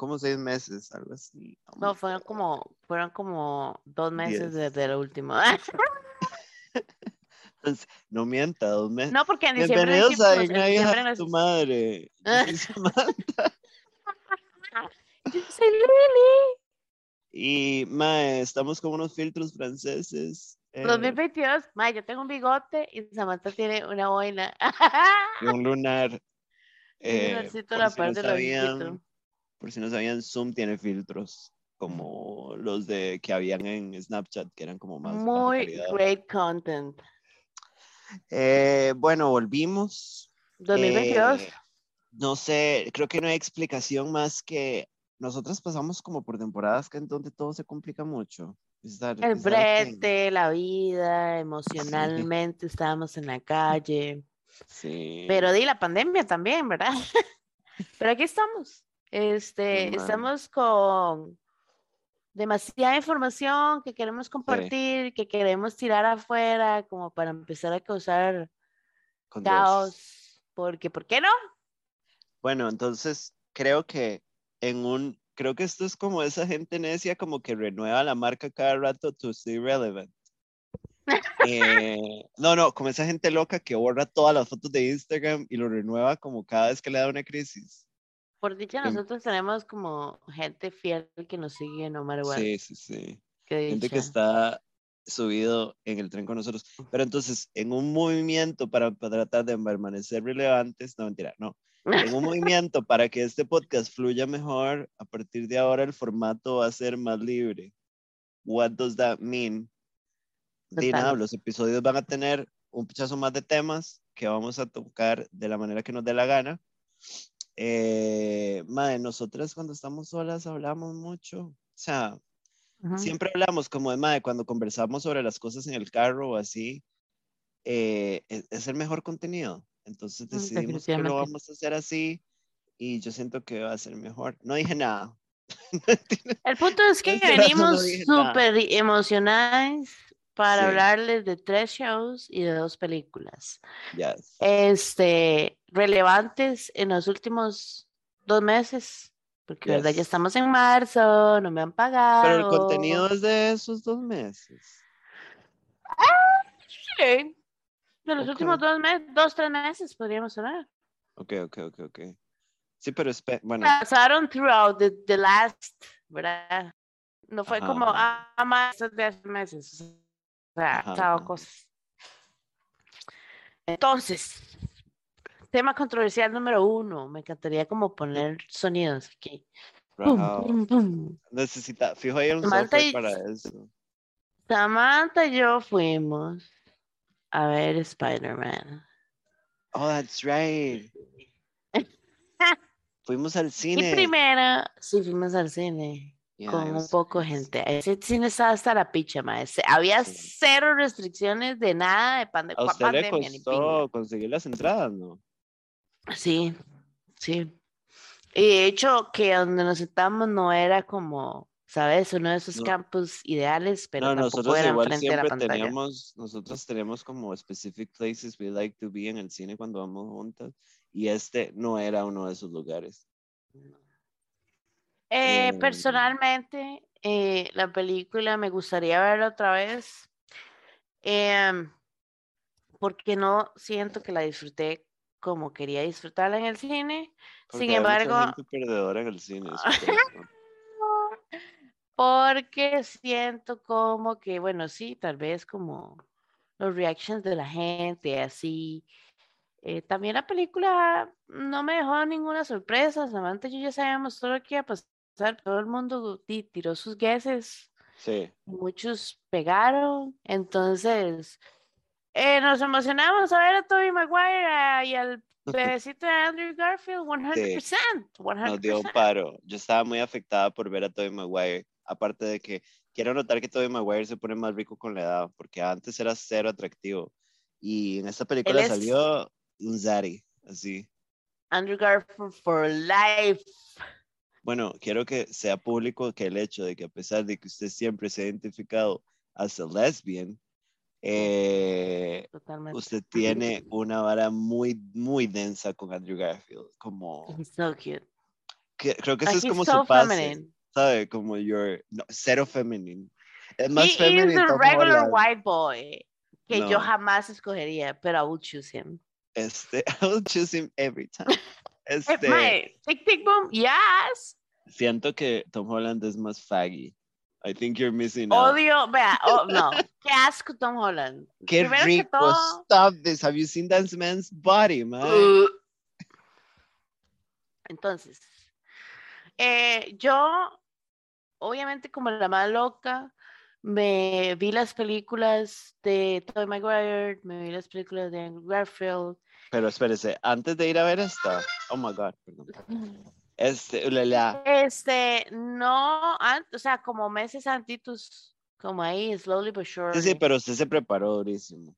como seis meses, algo así. No, fueron como, fueron como dos meses Diez. desde el último. Entonces, no mienta, dos meses. No, porque en diciembre no Bienvenidos a hicimos- en Igna, hija diciembre de no tu madre. Yo soy Samantha. Yo soy Lili. Y, mae, estamos con unos filtros franceses. eh, 2022, ma, yo tengo un bigote y Samantha tiene una boina. y un lunar. Un eh, lunarcito por a la si no par del sabían- ojito. Por si no sabían, Zoom tiene filtros como los de que habían en Snapchat, que eran como más Muy great content. Eh, bueno, volvimos. 2022. Eh, no sé, creo que no hay explicación más que nosotros pasamos como por temporadas que en donde todo se complica mucho. El brete, la vida, emocionalmente estábamos en la calle. Sí. Pero di la pandemia también, ¿verdad? Pero aquí estamos. Este, estamos con demasiada información que queremos compartir, que queremos tirar afuera, como para empezar a causar con Dios. caos. Porque, ¿por qué no? Bueno, entonces creo que en un, creo que esto es como esa gente necia como que renueva la marca cada rato to stay relevant. Eh, no, no, como esa gente loca que borra todas las fotos de Instagram y lo renueva como cada vez que le da una crisis. Por dicha, nosotros tenemos como gente fiel que nos sigue no matter what. Sí, sí, sí. Gente que está subido en el tren con nosotros. Pero entonces, en un movimiento para, para tratar de permanecer relevantes, no mentira, no. En un movimiento para que este podcast fluya mejor, a partir de ahora el formato va a ser más libre. What does that mean? Di nada, Total. los episodios van a tener un pichazo más de temas que vamos a tocar de la manera que nos dé la gana. Eh, madre, nosotras cuando estamos solas hablamos mucho. O sea, siempre hablamos como de madre, cuando conversamos sobre las cosas en el carro o así, eh, es, es el mejor contenido. Entonces Mm, decidimos que lo vamos a hacer así y yo siento que va a ser mejor. No dije nada. El punto es que Este no venimos nada. súper emocionados para Sí. hablarles de tres shows y de dos películas. Yes. Este, relevantes en los últimos dos meses, porque verdad ya Yes. estamos en marzo, no me han pagado. Pero el contenido es de esos dos meses. Sí, de los Ok. últimos dos meses, dos, tres meses podríamos hablar. Ok, ok, ok, ok. Sí, pero bueno, Pasaron throughout the, the last, ¿verdad? No fue Ajá, como, ah, más de 10 meses. O sea, cosas. Entonces, tema controversial número uno. Me encantaría como poner sonidos aquí. Pum, pum, pum. necesita, fijo ahí un Samantha software y- para eso. Samantha y yo fuimos a ver Spider-Man. Oh, that's right. Fuimos al Y cine. primero, sí, fuimos al cine. Yeah, con un poco gente. Ese cine estaba hasta la picha, mae. Se- Había Sí. cero restricciones de nada de pande- A usted le costó conseguir las entradas, ¿no? Sí, sí. Y de hecho, que donde nos sentamos no era como, ¿sabes? Uno de esos No. campos ideales, pero no, tampoco nosotros era igual enfrente de la siempre pantalla. teníamos, nosotros tenemos como specific places we like to be en el cine cuando vamos juntas y este no era uno de esos lugares. Eh, Eh, personalmente, eh, la película me gustaría verla otra vez, em, porque no siento que la disfruté como quería disfrutarla en el cine. Porque Sin hay mucha embargo, gente perdedora en el cine. porque siento como que, bueno, sí, tal vez como los reactions de la gente, así. Eh, también la película no me dejó ninguna sorpresa. Samantha y yo ya sabíamos todo lo que iba a pasar. Todo el mundo ti- tiró sus guesses. Sí, Muchos pegaron. Entonces, eh, nos emocionamos a ver a Tobey Maguire ah, y al bebecito de Andrew Garfield 100%. 100%. nos dio un paro. Yo estaba muy afectada por ver a Tobey Maguire. Aparte de que quiero notar que Tobey Maguire se pone más rico con la edad, porque antes era cero atractivo. Y en esta película es- salió un Zaddy, así. Andrew Garfield for life. Bueno, quiero que sea público que el hecho de que a pesar de que usted siempre se ha identificado as a lesbian, eh, usted tiene una vara muy, muy densa con Andrew Garfield. Como, He's so cute. que, creo que eso es como so su pase. ¿sabe? Como your, no, cero feminine. Es más He is Tom regular Holland. white boy que yo No. jamás escogería, pero I will choose him. Este, I will choose him every time. Este, tic tic boom, yes. siento que Tom Holland es más faggy. I think you're missing out. Odio, vea, oh, no, qué asco Tom Holland. Qué Primero que rico. todo, Stop this. Have you seen that man's body, man? uh, entonces, eh, yo, obviamente como la más loca, me vi las películas de Tobey Maguire, me vi las películas de Andrew Garfield. Pero espérese, antes de ir a ver esta. Oh my God, perdón. Este, Este, no, o sea, como meses antitos, como ahí, slowly but Sí, surely. sí, pero usted se preparó durísimo.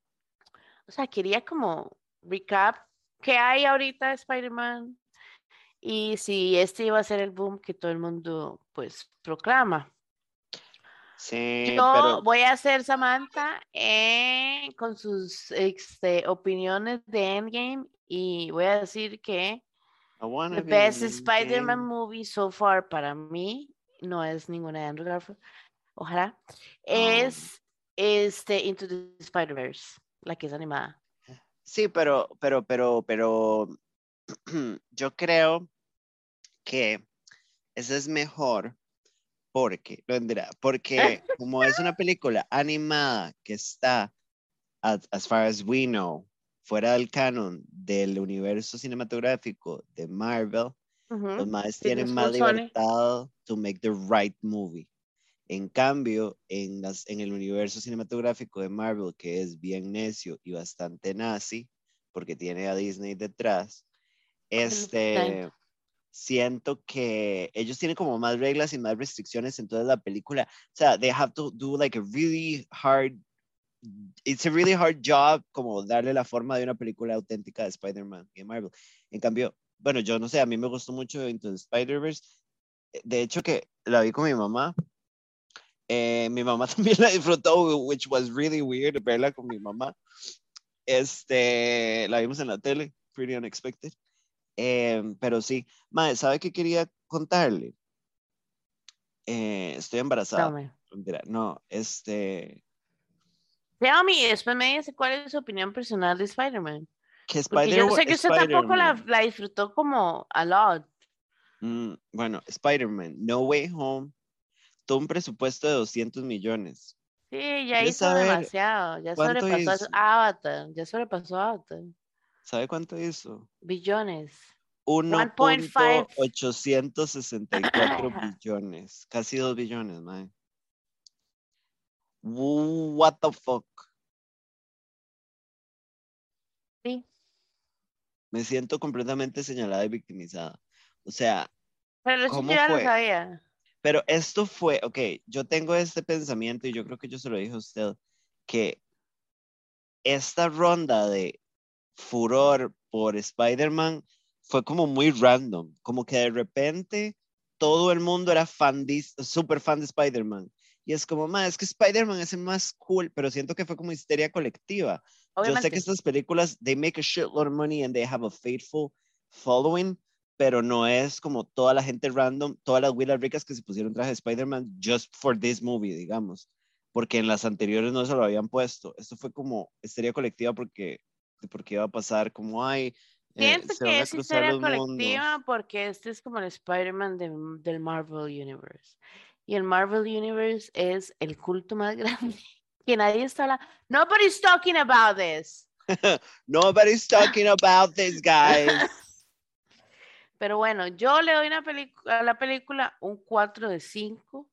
O sea, quería como recap qué hay ahorita de Spider-Man y si este iba a ser el boom que todo el mundo, pues, proclama. Sí, Yo pero voy a ser Samantha eh, con sus este, opiniones de Endgame y voy a decir que the be best Spider-Man movie so far para mí no es ninguna de Andrew Garfield, ojalá, Oh. es este Into the Spider-Verse, la que es animada. Sí, pero, pero, pero, pero yo creo que ese es mejor porque, porque como es una película animada que está, as, as far as we know, fuera del canon del universo cinematográfico de Marvel, los más Sí, tienen más libertad to make the right movie. En cambio, en, las, en el universo cinematográfico de Marvel, que es bien necio y bastante nazi, porque tiene a Disney detrás, este, siento que ellos tienen como más reglas y más restricciones, entonces la película, o sea, they have to do like a really hard, it's a really hard job como darle la forma de una película auténtica de Spider-Man y de Marvel. En cambio, bueno, yo no sé, a mí me gustó mucho Into the Spider-Verse. Eh, De hecho, que la vi con mi mamá. Eh, mi mamá también la disfrutó, which was really weird verla con mi mamá. Este, la vimos en la tele, pretty unexpected. Em, pero sí, madre, ¿sabe qué quería contarle? Eh, estoy embarazada. Dame. No, este, Tell me, después me dice cuál es su opinión personal de Spider-Man. que Porque Spider yo sé que usted tampoco la, disfrutó como a lot. Mm, bueno, Spider-Man, No Way Home, tuvo un presupuesto de 200 millones. Sí, ya ¿Quieres hizo saber demasiado. Ya sobrepasó a hizo? Avatar. Ya sobrepasó Avatar. ¿Sabe cuánto hizo? Billones. 1.5. 1.864 billones, casi 2 billones, man. What the fuck? Sí. Me siento completamente señalada y victimizada. O sea, Pero eso ¿Cómo ya lo fue? sabía. pero esto fue, ok, yo tengo este pensamiento y yo creo que yo se lo dije a usted, que esta ronda de furor por Spider-Man fue como muy random, como que de repente todo el mundo era fan, de, super fan de Spider-Man. Y es como, más es que Spider-Man es el más cool, pero siento que fue como histeria colectiva. Yo sé Obviamente. que estas películas, they make a shitload of money and they have a faithful following, pero no es como toda la gente random, todas las huilas ricas que se pusieron traje de Spider-Man just for this movie, digamos, porque en las anteriores no se lo habían puesto. Esto fue como histeria colectiva porque, porque iba a pasar como, ay, eh, Siento van que a es historia colectiva mundos. porque este es como el Spider-Man de- del Marvel Universe. Y el Marvel Universe es el culto más grande que nadie está hablando. Nobody's talking about this. Nobody's talking about this, guys. Pero bueno, yo le doy una a la película un 4 de 5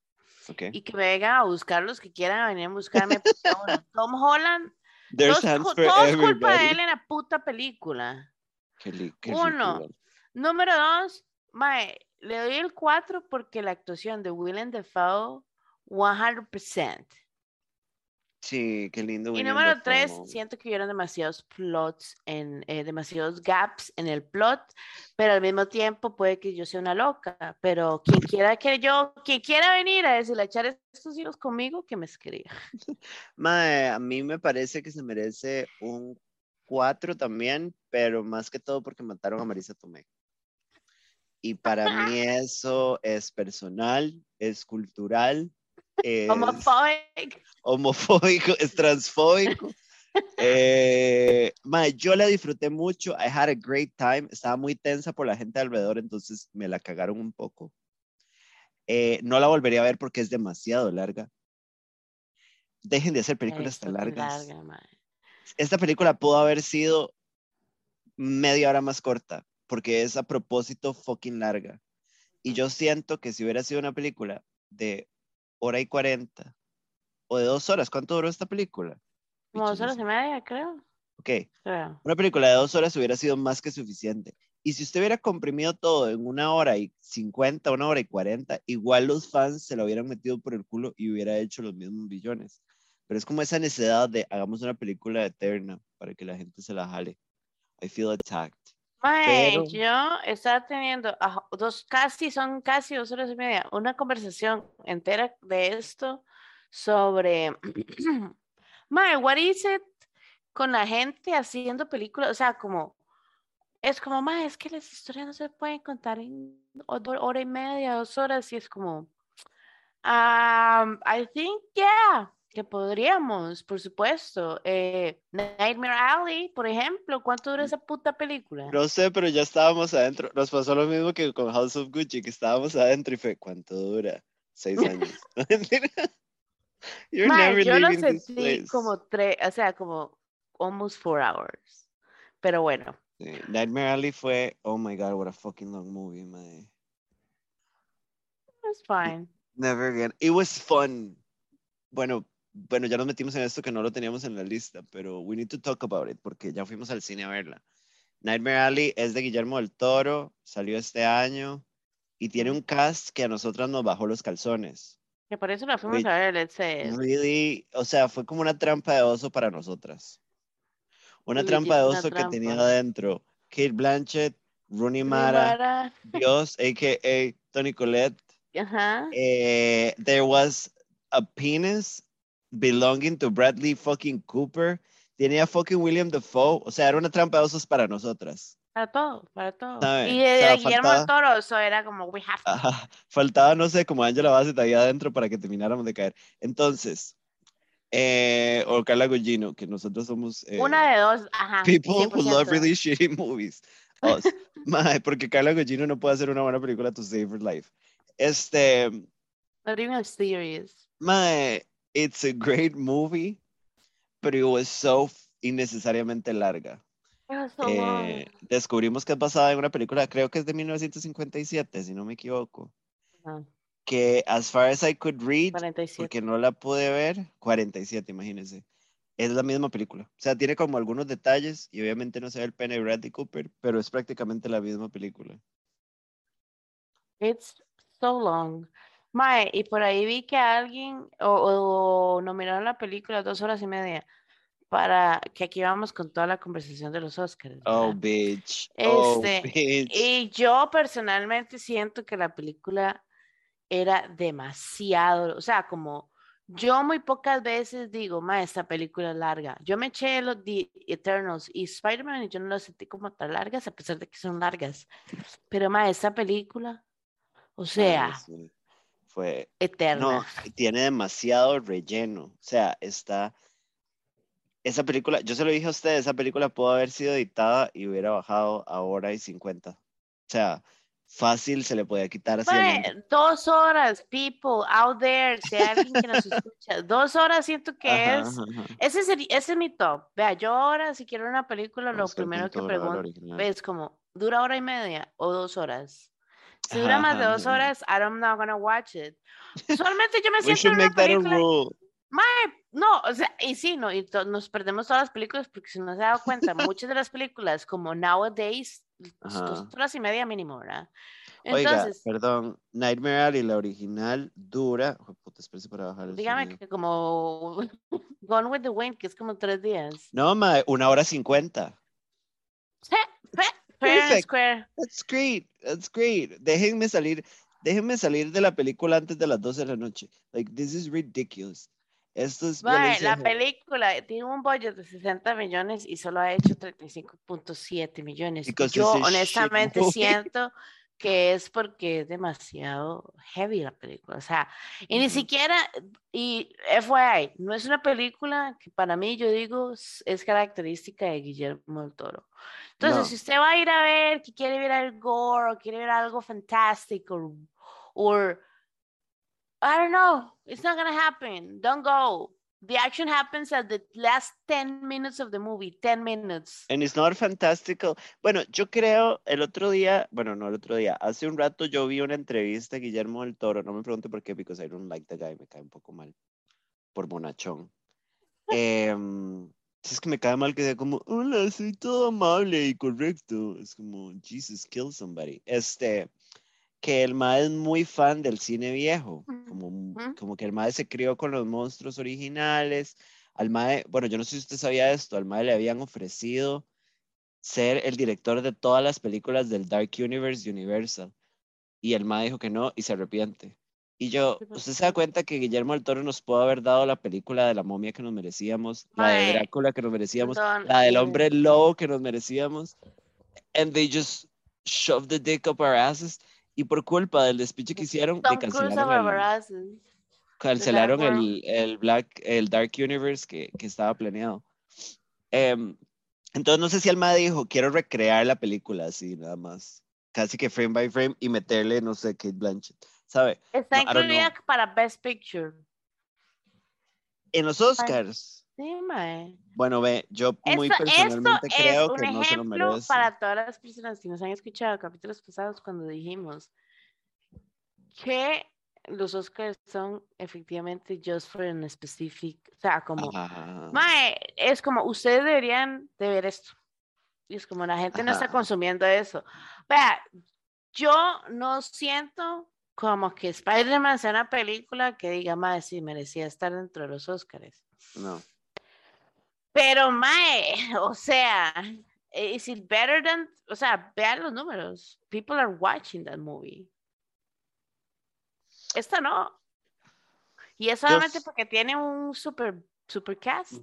Okay. y que me vengan a buscar los que quieran venir a buscarme. bueno, Tom Holland, There's for todo es culpa de él en la puta película. Qué qué Uno. Número dos, mae, le doy el 4 porque la actuación de Willem Dafoe, 100%. Sí, qué lindo. Y número Dafoe, tres, man. siento que hubieron demasiados plots, en, eh, demasiados gaps en el plot, pero al mismo tiempo puede que yo sea una loca, pero quien quiera que yo, quien quiera venir a decirle, a echar estos hilos conmigo, que me escriba. Mae, a mí me parece que se merece un 4 también, pero más que todo porque mataron a Marisa Tomei. Y para mí eso es personal, es cultural, es Homophobic. homofóbico, es transfóbico. Eh, mae, yo la disfruté mucho. I had a great time. Estaba muy tensa por la gente alrededor, entonces me la cagaron un poco. Eh, no la volvería a ver porque es demasiado larga. Dejen de hacer películas tan largas. larga. Esta película pudo haber sido media hora más corta porque es a propósito fucking larga. Y yo siento que si hubiera sido una película de hora y cuarenta o de dos horas, ¿cuánto duró esta película? Como dos horas y media, creo. Ok, creo. una película de dos horas hubiera sido más que suficiente. Y si usted hubiera comprimido todo en una hora y cincuenta, una hora y cuarenta, igual los fans se lo hubieran metido por el culo y hubiera hecho los mismos billones. Pero es como esa necesidad de hagamos una película eterna para que la gente se la jale. I feel attacked. Mae, Pero- yo estaba teniendo dos, casi, son casi dos horas y media, una conversación entera de esto sobre, Mae, what is it con la gente haciendo películas? O sea, como, es como, Mae, es que las historias no se pueden contar en hora y media, dos horas, y es como, um, I think, yeah, que podríamos, por supuesto. Eh, Nightmare Alley, por ejemplo, ¿cuánto dura esa puta película? No sé, pero ya estábamos adentro. Nos pasó lo mismo que con House of Gucci, que estábamos adentro y fue, ¿cuánto dura? Seis años. You're never yo lo sentí place. como tres, o sea, como almost four hours. Pero bueno, Sí, Nightmare Alley fue, oh my god, what a fucking long movie, man. it's fine. Never again. It was fun. Bueno, bueno, ya nos metimos en esto que no lo teníamos en la lista, pero we need to talk about it porque ya fuimos al cine a verla. Nightmare Alley es de Guillermo del Toro, salió este año y tiene un cast que a nosotras nos bajó los calzones. Que por eso la fuimos Wait, a ver, let's say. Really, o sea, fue como una trampa de oso para nosotras. Una trampa de oso que tenía trampa. adentro Kate Blanchett, Rooney Mara, Mara, Dios, a.k.a. Tony Collette. Ajá. Eh, there was a penis belonging to Bradley fucking Cooper. Tenía fucking William Dafoe. O sea, era una trampa de osos para nosotras. Para todo, para todo. ¿Sabe? Y O de sea, Guillermo faltaba- Toro, eso era como, we have to. Ajá. Faltaba, no sé, como Angela Bassett ahí adentro para que termináramos de caer. Entonces, eh, o Carla Gugino, que nosotros somos eh, Una de dos, ajá. people who love 100%. really shitty movies. Us. Mae, porque Carla Gugino no puede hacer una buena película to save her life. Este, Not even serious. Mae, it's a great movie, but it was so innecesariamente larga. It was so long. Eh, descubrimos que es basada en una película, creo que es de 1957, si no me equivoco, Ajá, que as far as I could read, 47. porque no la pude ver, 47, imagínense. Es la misma película. O sea, tiene como algunos detalles y obviamente no se ve el pene de Bradley Cooper, pero es prácticamente la misma película. It's so long. Mae, y por ahí vi que alguien o, o nominaron la película dos horas y media para que aquí vamos con toda la conversación de los Oscars. Oh, ¿verdad? bitch. Oh, Este, bitch. Y yo personalmente siento que la película era demasiado, o sea, como yo muy pocas veces digo, ma, esta película es larga. Yo me eché los The Eternals y Spider-Man y yo no las sentí como tan largas, a pesar de que son largas. Pero, ma, esta película, o sea, sí. Fue, eterna. No, tiene demasiado relleno. O sea, está. Esa película, yo se lo dije a usted, esa película pudo haber sido editada y hubiera bajado a hora y 50. O sea, fácil se le podía quitar así. el dos horas, people out there, si hay alguien que nos escucha, dos horas siento que Ajá, es ajá. Ese, sería, ese es mi top. Vea, yo ahora si quiero una película, lo primero que pregunto es como, ¿dura hora y media o dos horas? Si dura más de dos horas, I'm not gonna watch it. Usualmente yo me siento en una película. rule. No, o sea, y sí, no, y nos perdemos todas las películas porque si no se ha dado cuenta, muchas de las películas, como nowadays, Ajá. dos horas y media mínimo, ¿verdad? Oiga, Entonces, perdón, Nightmare Alley, la original, dura. Joder, puta, para bajar el dígame sonido. que como Gone with the Wind, que es como tres días. No, mae, una hora cincuenta. Perfect. square. That's great. That's great. Déjenme salir, déjenme salir de la película antes de las 12 de la noche. Like, this is ridiculous. Esto es la película tiene un budget de 60 millones y solo ha hecho 35.7 millones. Because yo honestamente siento que es porque es demasiado heavy la película. O sea, y ni siquiera, y FYI, no es una película que para mí, yo digo, es, característica de Guillermo del Toro. Entonces, si usted va a ir a ver, que quiere ver algo gore, o quiere ver algo fantástico, o, I don't know, it's not gonna happen, don't go. The action happens at the last 10 minutes of the movie, 10 minutes. And it's not fantastical. Bueno, yo creo el otro día, bueno, no el otro día, hace un rato yo vi una entrevista a Guillermo del Toro, no me pregunte por qué, because I don't like the guy, me cae un poco mal, por bonachón. Eh, es que me cae mal que sea como, hola, soy todo amable y correcto. Es como, Jesus, kill somebody. Este, que el mae es muy fan del cine viejo, como, como que el mae se crió con los monstruos originales. Al mae, bueno, yo no sé si usted sabía esto, al mae le habían ofrecido ser el director de todas las películas del Dark Universe Universal. Y el mae dijo que no y se arrepiente. Y yo, usted se da cuenta que Guillermo del Toro nos pudo haber dado la película de la momia que nos merecíamos, la de Drácula que nos merecíamos, la del hombre lobo que nos merecíamos. And they just shoved the dick up our asses y por culpa del despiche que hicieron, cancelaron, el, cancelaron el, el, Black, el Dark Universe que, que estaba planeado. Em, entonces no sé si Alma dijo, quiero recrear la película así, nada más. Casi que frame by frame y meterle, no sé, Kate Blanchett, ¿sabe? Está incluida para Best Picture. En los Oscars. Sí, mae. Bueno, ve, yo muy personalmente creo que no se lo merece. para todas las personas que nos han escuchado capítulos pasados cuando dijimos que los Oscars son efectivamente just for an specific, o sea, como, mae, es como, ustedes deberían de ver esto. Y es como la gente no está consumiendo eso. Vea, yo no siento como que Spider-Man sea una película que diga, mae, si merecía estar dentro de los Oscars. No. Pero, mae, o sea, is it better than, o sea, vean los números. People are watching that movie. Esta no. Y es solamente porque tiene un super, super cast.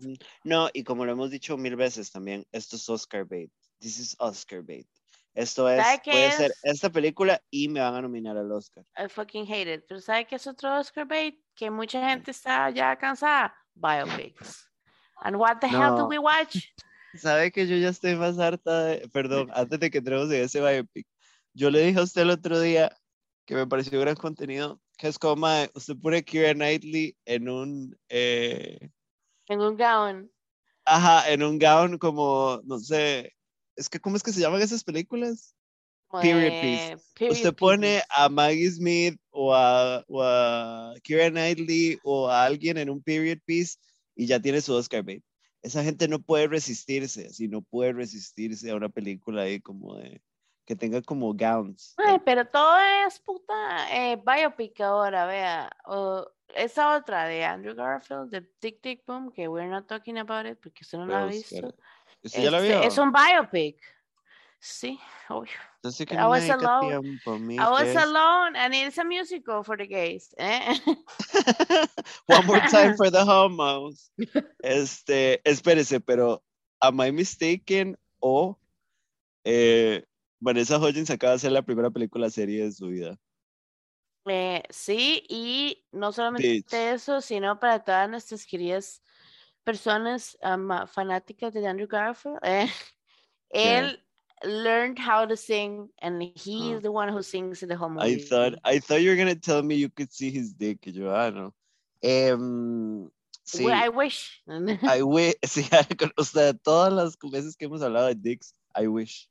No, y como lo hemos dicho mil veces también, esto es Oscar bait. This is Oscar bait. Esto es, puede ser esta película y me van a nominar al Oscar. I fucking hate it. Pero ¿sabe qué es otro Oscar bait? Que mucha gente está ya cansada. Biopics. And what the hell do we watch? Sabe que yo ya estoy más harta de, perdón, antes de que entremos en ese biopic. Yo le dije a usted el otro día que me pareció gran contenido, que es como, usted pone Kira Knightley en un... Eh, en un gown. Ajá, en un gown como, no sé, es que, ¿cómo es que se llaman esas películas? period piece. usted pone a Maggie Smith o a, o a Kira Knightley o a alguien en un period piece y ya tiene su Oscar bait. Esa gente no puede resistirse, así no puede resistirse a una película ahí como de que tenga como gowns. Ay, pero todo es puta eh, biopic ahora, vea. O esa otra de Andrew Garfield, de Tick Tick Boom, que we're not talking about it porque usted no la ha visto. ¿Usted ya la vio? Es un biopic. Sí, obvio. Entonces, I was alone. I was alone, and it's a musical for the gays. Eh? One more time for the homos. Este, espérese, pero am I mistaken o eh, Vanessa Hudgens acaba de hacer la primera película serie de su vida? Eh, sí, y no solamente eso, sino para todas nuestras queridas personas fanáticas de Andrew Garfield. Eh, él learned how to sing, and he he's the one who sings in the whole movie. I thought I thought you were gonna tell me you could see his dick, yo, ah, no. Um, sí. I wish. I wish. Sí, o sea, todas las veces que hemos hablado de dicks, I wish.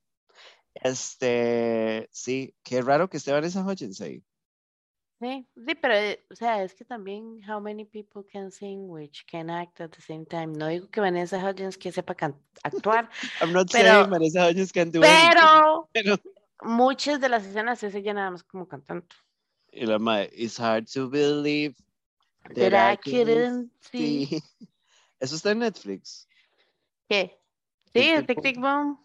Este, sí, qué raro que esté Vanessa Hudgens ahí. Sí, sí, pero, eh, o sea, es que también, how many people can sing which can act at the same time. No digo que Vanessa Hudgens que sepa actuar. I'm not pero, saying Vanessa Hudgens can do pero, pero, muchas de las escenas es ella nada más como cantando. Y la madre, it's hard to believe that, I, couldn't see. Eso está en Netflix. ¿Qué? Sí, Tic Tic Boom.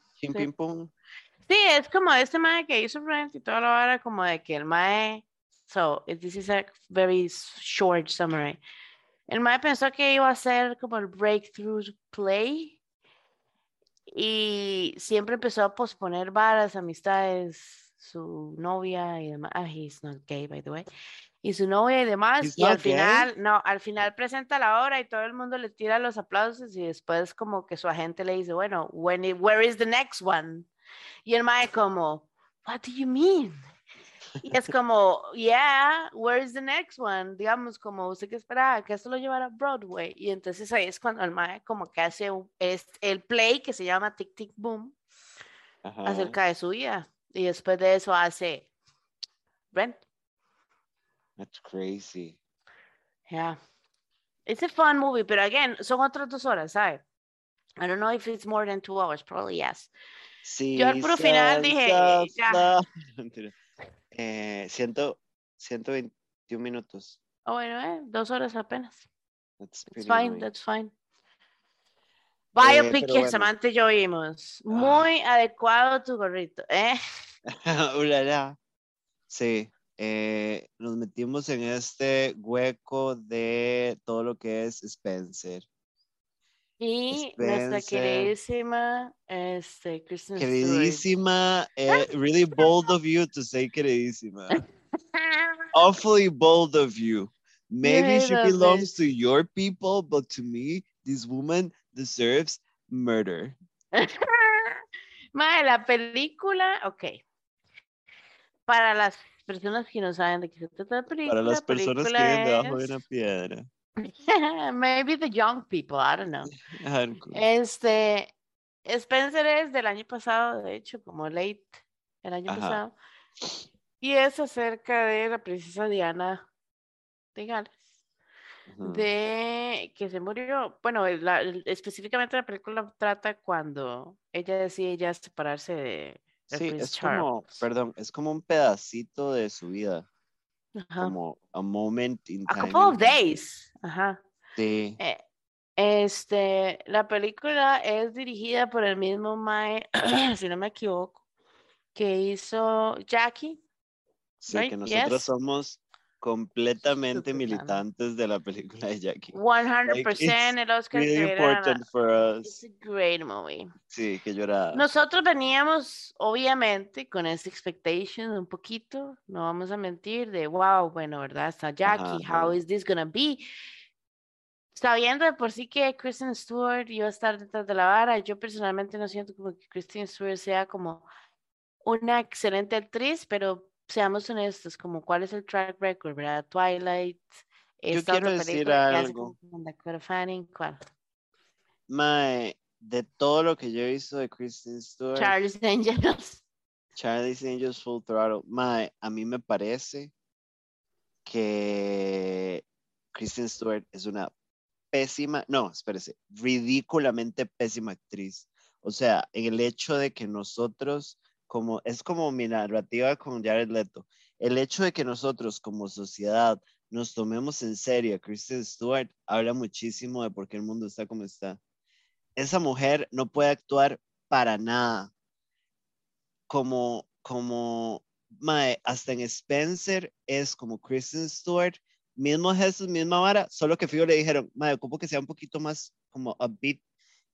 Sí, es como este mae que hizo Friends y toda la hora como de que el mae So this is a very short summary. El mae pensó que iba a ser como el breakthrough play y siempre empezó a posponer varas, amistades, su novia y demás. Ah, he's not gay, by the way. Y su novia y demás. He's y al gay? final, no, al final presenta la obra y todo el mundo le tira los aplausos y después como que su agente le dice, bueno, when it- where is the next one? Y el mae como, what do you mean? Y es como, yeah, where is the next one? Digamos, como usted que esperaba que esto lo llevara a Broadway. Y entonces ahí es cuando el mae como que hace un- es el play que se llama Tic Tic Boom Ajá. acerca de su vida. Y después de eso hace Rent. That's crazy. Yeah. It's a fun movie, pero again, son otras dos horas, ¿sabes? I don't know if it's more than two hours, probably yes. Sí, Yo al puro final dije, ya. Mentira. Eh, ciento, 121 minutos. Oh, bueno, eh, dos horas apenas. That's It's fine, annoying. that's fine. Biopic que bueno. Samantha y yo vimos. Muy adecuado tu gorrito, ¿eh? Ulala. Sí, eh, nos metimos en este hueco de todo lo que es Spencer. Y nuestra queridísima, este, Kristen. Queridísima, eh, really bold of you to say queridísima. Awfully bold of you. Maybe she belongs to your people, but to me, this woman deserves murder. Mae, la película, ok. Para las personas que no saben de qué se trata la película. Para las personas que viven debajo de una piedra. Maybe the young people, I don't know. Este, Spencer es del año pasado, de hecho, como late el año Ajá. pasado. Y es acerca de la princesa Diana de Gales. De que se murió, bueno, la- específicamente la película trata cuando ella decide ya separarse de, Sí, Prince es como, Charles. perdón, es como un pedacito de su vida, Ajá. como a moment in A time. couple of days. Ajá. Sí, Eh, Este, la película es dirigida por el mismo Mae, si no me equivoco, que hizo Jackie. sí, right, que nosotros yes. somos completamente Súper fan. militantes de la película de Jackie. 100% el Oscar Really que era- important for It's us. a great movie. Sí, que lloraba. Nosotros veníamos, obviamente, con esa expectation un poquito, no vamos a mentir, de wow, bueno, ¿verdad? Está Jackie, Ajá, how ajá. is this gonna be? Sabiendo de por sí que Kristen Stewart iba a estar detrás de la vara, yo personalmente no siento como que Kristen Stewart sea como una excelente actriz, pero seamos honestos, como cuál es el track record, ¿verdad? Twilight, esta quiero otra decir algo. con Dakota Fanning, ¿cuál? Mae, de todo lo que yo he visto de Kristen Stewart, Charles Angels. Charlie's Angels Full Throttle, mae, a mí me parece que Kristen Stewart es una pésima, no, espérese, ridículamente pésima actriz. O sea, en el hecho de que nosotros, como, es como mi narrativa con Jared Leto, el hecho de que nosotros como sociedad nos tomemos en serio a Kristen Stewart habla muchísimo de por qué el mundo está como está. Esa mujer no puede actuar para nada como, como, mae, hasta en Spencer es como Kristen Stewart, mismo Jesús, misma vara, solo que fijo le dijeron, mae, ocupo que sea un poquito más como upbeat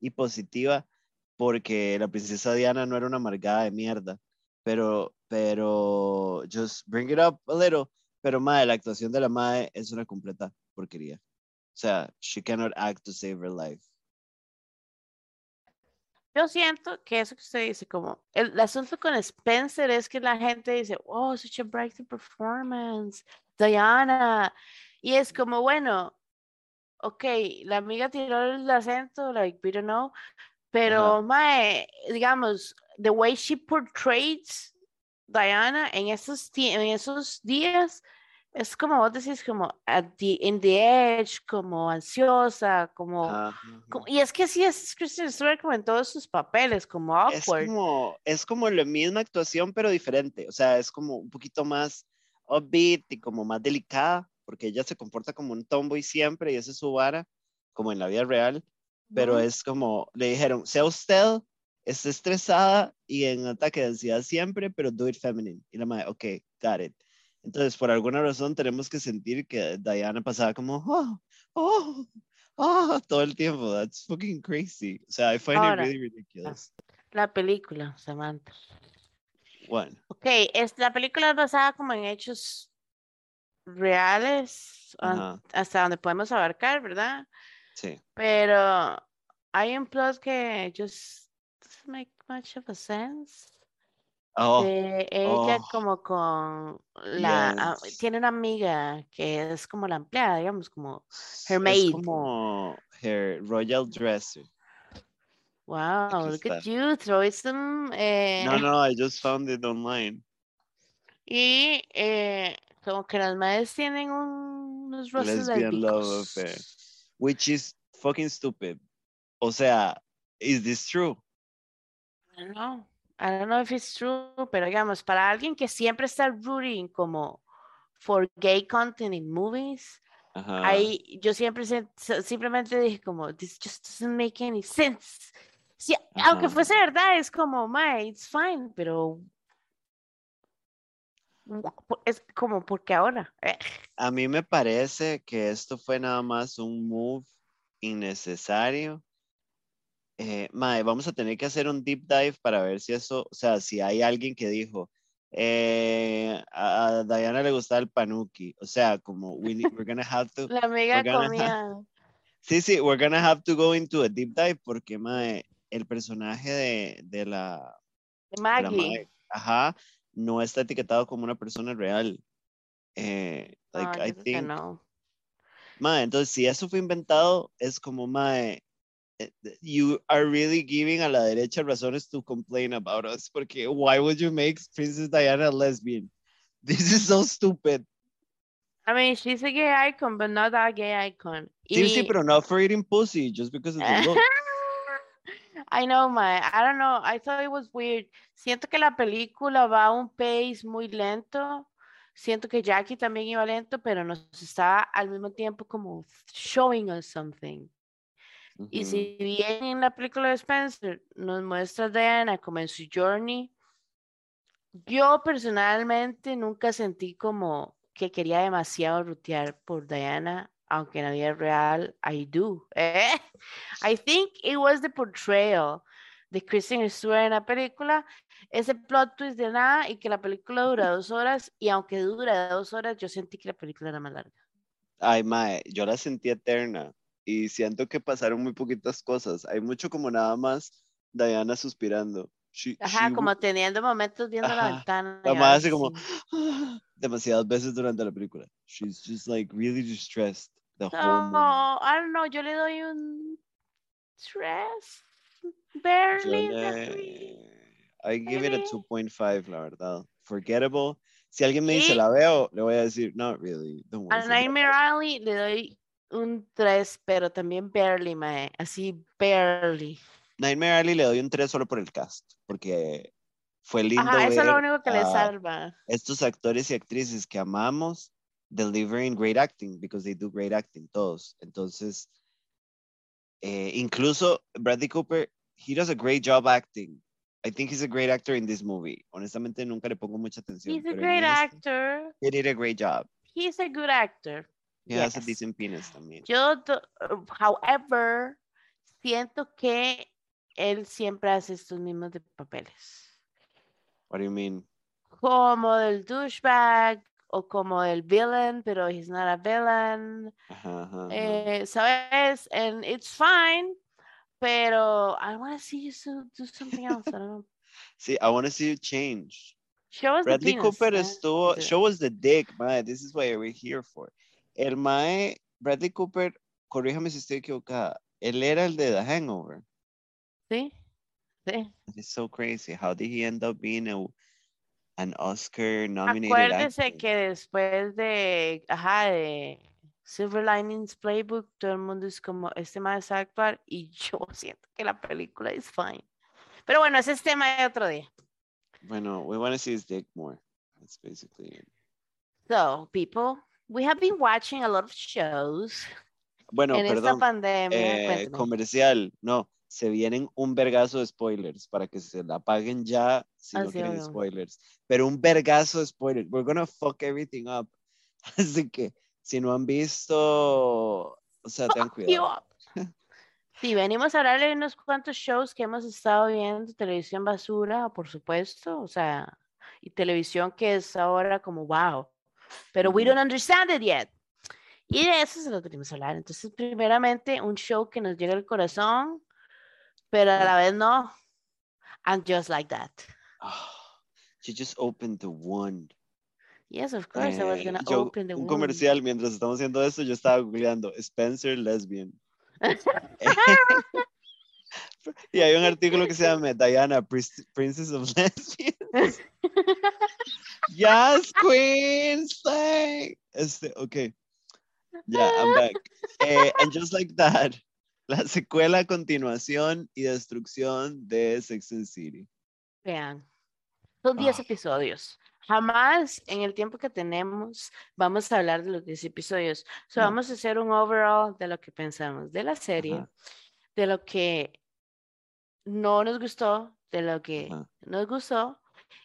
y positiva, porque la princesa Diana no era una amargada de mierda, pero, pero, just bring it up a little, pero mae, la actuación de la mae es una completa porquería. O sea, she cannot act to save her life. Yo siento que eso que usted dice, como el, el asunto con Spencer es que la gente dice, oh, such a breakthrough performance, Diana. Y es como, bueno, ok, la amiga tiró el acento, like, we don't know, pero, mae, digamos, the way she portrays Diana en esos, en esos días, es como vos decís, como at the, in the edge, como ansiosa, como... Como- y es que así es Kristen Stewart como en todos sus papeles, como es awkward. como, es como la misma actuación, pero diferente. O sea, es como un poquito más upbeat y como más delicada, porque ella se comporta como un tomboy siempre y esa es su vara, como en la vida real. Pero Ujú. es como, le dijeron, sea usted, está estresada y en ataque de ansiedad siempre, pero do it feminine. Y la madre, ok, got it. Entonces, por alguna razón, tenemos que sentir que Diana pasaba como, oh, oh, oh, todo el tiempo. That's fucking crazy. O sea, I find Ahora, it really ridiculous. La película, Samantha. Bueno, Ok, es, la película es basada como en hechos reales, an- ajá, hasta donde podemos abarcar, ¿verdad? Sí. Pero hay un plot que just doesn't make much of a sense. Oh, De ella oh, como con la... ah, yes. tiene una amiga que es como la empleada, digamos, como her Es maid. como her royal dresser. Wow, Aquí look at you, throw some... eh, No, no, I just found it online. Y eh, como que las madres tienen un- unos rostros Lesbian love affair. Which is fucking stupid. O sea, is this true? I don't know. I don't know if it's true, pero digamos, para alguien que siempre está rooting como for gay content in movies, Ajá. ahí yo siempre simplemente dije como, this just doesn't make any sense. Sí, aunque fuese verdad, es como, my, it's fine, pero es como, porque ahora? A mí me parece que esto fue nada más un move innecesario. Eh, mae, vamos a tener que hacer un deep dive para ver si eso, o sea, si hay alguien que dijo, eh, a Diana le gustaba el panuki, o sea, como we need- we're gonna have to, La gonna comía. sí, sí, we're gonna have to go into a deep dive porque mae, el personaje de, de la, de de la Maggie. mae, ajá, no está etiquetado como una persona real. Eh, No, like, yo I think no. Mae, entonces si eso fue inventado, es como, mae, eh, eh, you are really giving a la derecha razones to complain about us, porque why would you make Princess Diana a lesbian? This is so stupid. I mean, she's a gay icon, but not a gay icon. Sí, sí, Y- pero not for eating pussy, just because of the look. I know, my. I don't know. I thought it was weird. Siento que la película va a un pace muy lento. Siento que Jackie también iba lento, pero nos está al mismo tiempo como showing us something. Y si bien en la película de Spencer nos muestra a Diana como en su journey, yo personalmente nunca sentí como que quería demasiado rutear por Diana, aunque en la vida real I do. ¿eh? I think it was the portrayal de Kristen Stewart en la película, ese plot twist de nada y que la película dura dos horas y aunque dura dos horas, yo sentí que la película era más larga. Ay, mae, yo la sentí eterna y siento que pasaron muy poquitas cosas. Hay mucho como nada más Diana suspirando. She- Ajá, she como teniendo momentos viendo la Ajá, ventana. La madre hace como demasiadas veces durante la película. She's just like really distressed the whole movie. No, I don't know, yo le doy un tres, Yo barely. le-. I give it a Maybe. 2.5, la verdad. Forgettable. Si alguien me dice la veo, le voy a decir, not really. Don't A Nightmare Alley le doy un 3, pero también barely, mae. Así, barely. Nightmare Alley le doy un 3 solo por el cast, porque fue lindo Ajá, eso es lo único que le salva. estos actores y actrices que amamos delivering great acting, because they do great acting, todos. Entonces, eh, incluso Bradley Cooper, he does a great job acting. I think he's a great actor in this movie. Honestamente, nunca le pongo mucha atención. He's a great este, actor. He did a great job. He's a good actor. He has a decent penis también. Yo, however, siento que él siempre hace estos mismos de papeles. What do you mean? Como del douchebag o como del villain, pero he's not a villain. Ajá, ajá. Eh, ¿Sabes? And it's fine, pero I want to see you so- do something else. I don't know. Sí, I want to see you change. Show us the Bradley penis, Cooper eh, estuvo, the- show us the dick, mae. This is what we're here for. El mae, Bradley Cooper, corríjame si estoy equivocada. Él era el de The Hangover. Sí, sí. It's so crazy. How did he end up being a, an Oscar nominated Acuérdese que después de, ajá, de Silver Linings Playbook, todo el mundo es como, este más a actuar y yo siento que la película es fine. Pero bueno, ese es tema de otro día. Bueno, we want to see his dick more. That's basically it. So, people, we have been watching a lot of shows Bueno, en esta perdón. pandemia. eh, comercial, no. Se vienen un vergazo de spoilers para que se la paguen ya si Ah, no sí, quieren spoilers. Pero un vergazo de spoilers. We're gonna fuck everything up. Así que si no han visto, o sea, tengan cuidado. Sí, venimos a hablarle de unos cuantos shows que hemos estado viendo, televisión basura, por supuesto, o sea, y televisión que es ahora como wow, pero we don't understand it yet. Y de eso se lo tenemos que hablar. Entonces, primeramente, un show que nos llega al corazón, pero a la vez no. And just like that. Oh, you just opened the one. Yes, of course, I was going to open the Un comercial, mientras estamos haciendo esto, yo estaba googleando Spencer Lesbian. y hay un artículo que se llama Diana, Princess of Lesbians. yes, Queen, stay. Este, ok. Yeah, I'm back. Eh, and just like that, la secuela, continuación y destrucción de Sex and City. Vean, son 10 ah. episodios. Jamás en el tiempo que tenemos vamos a hablar de los 10 episodios. So, Vamos a hacer un overall de lo que pensamos de la serie, de lo que no nos gustó, de lo que nos gustó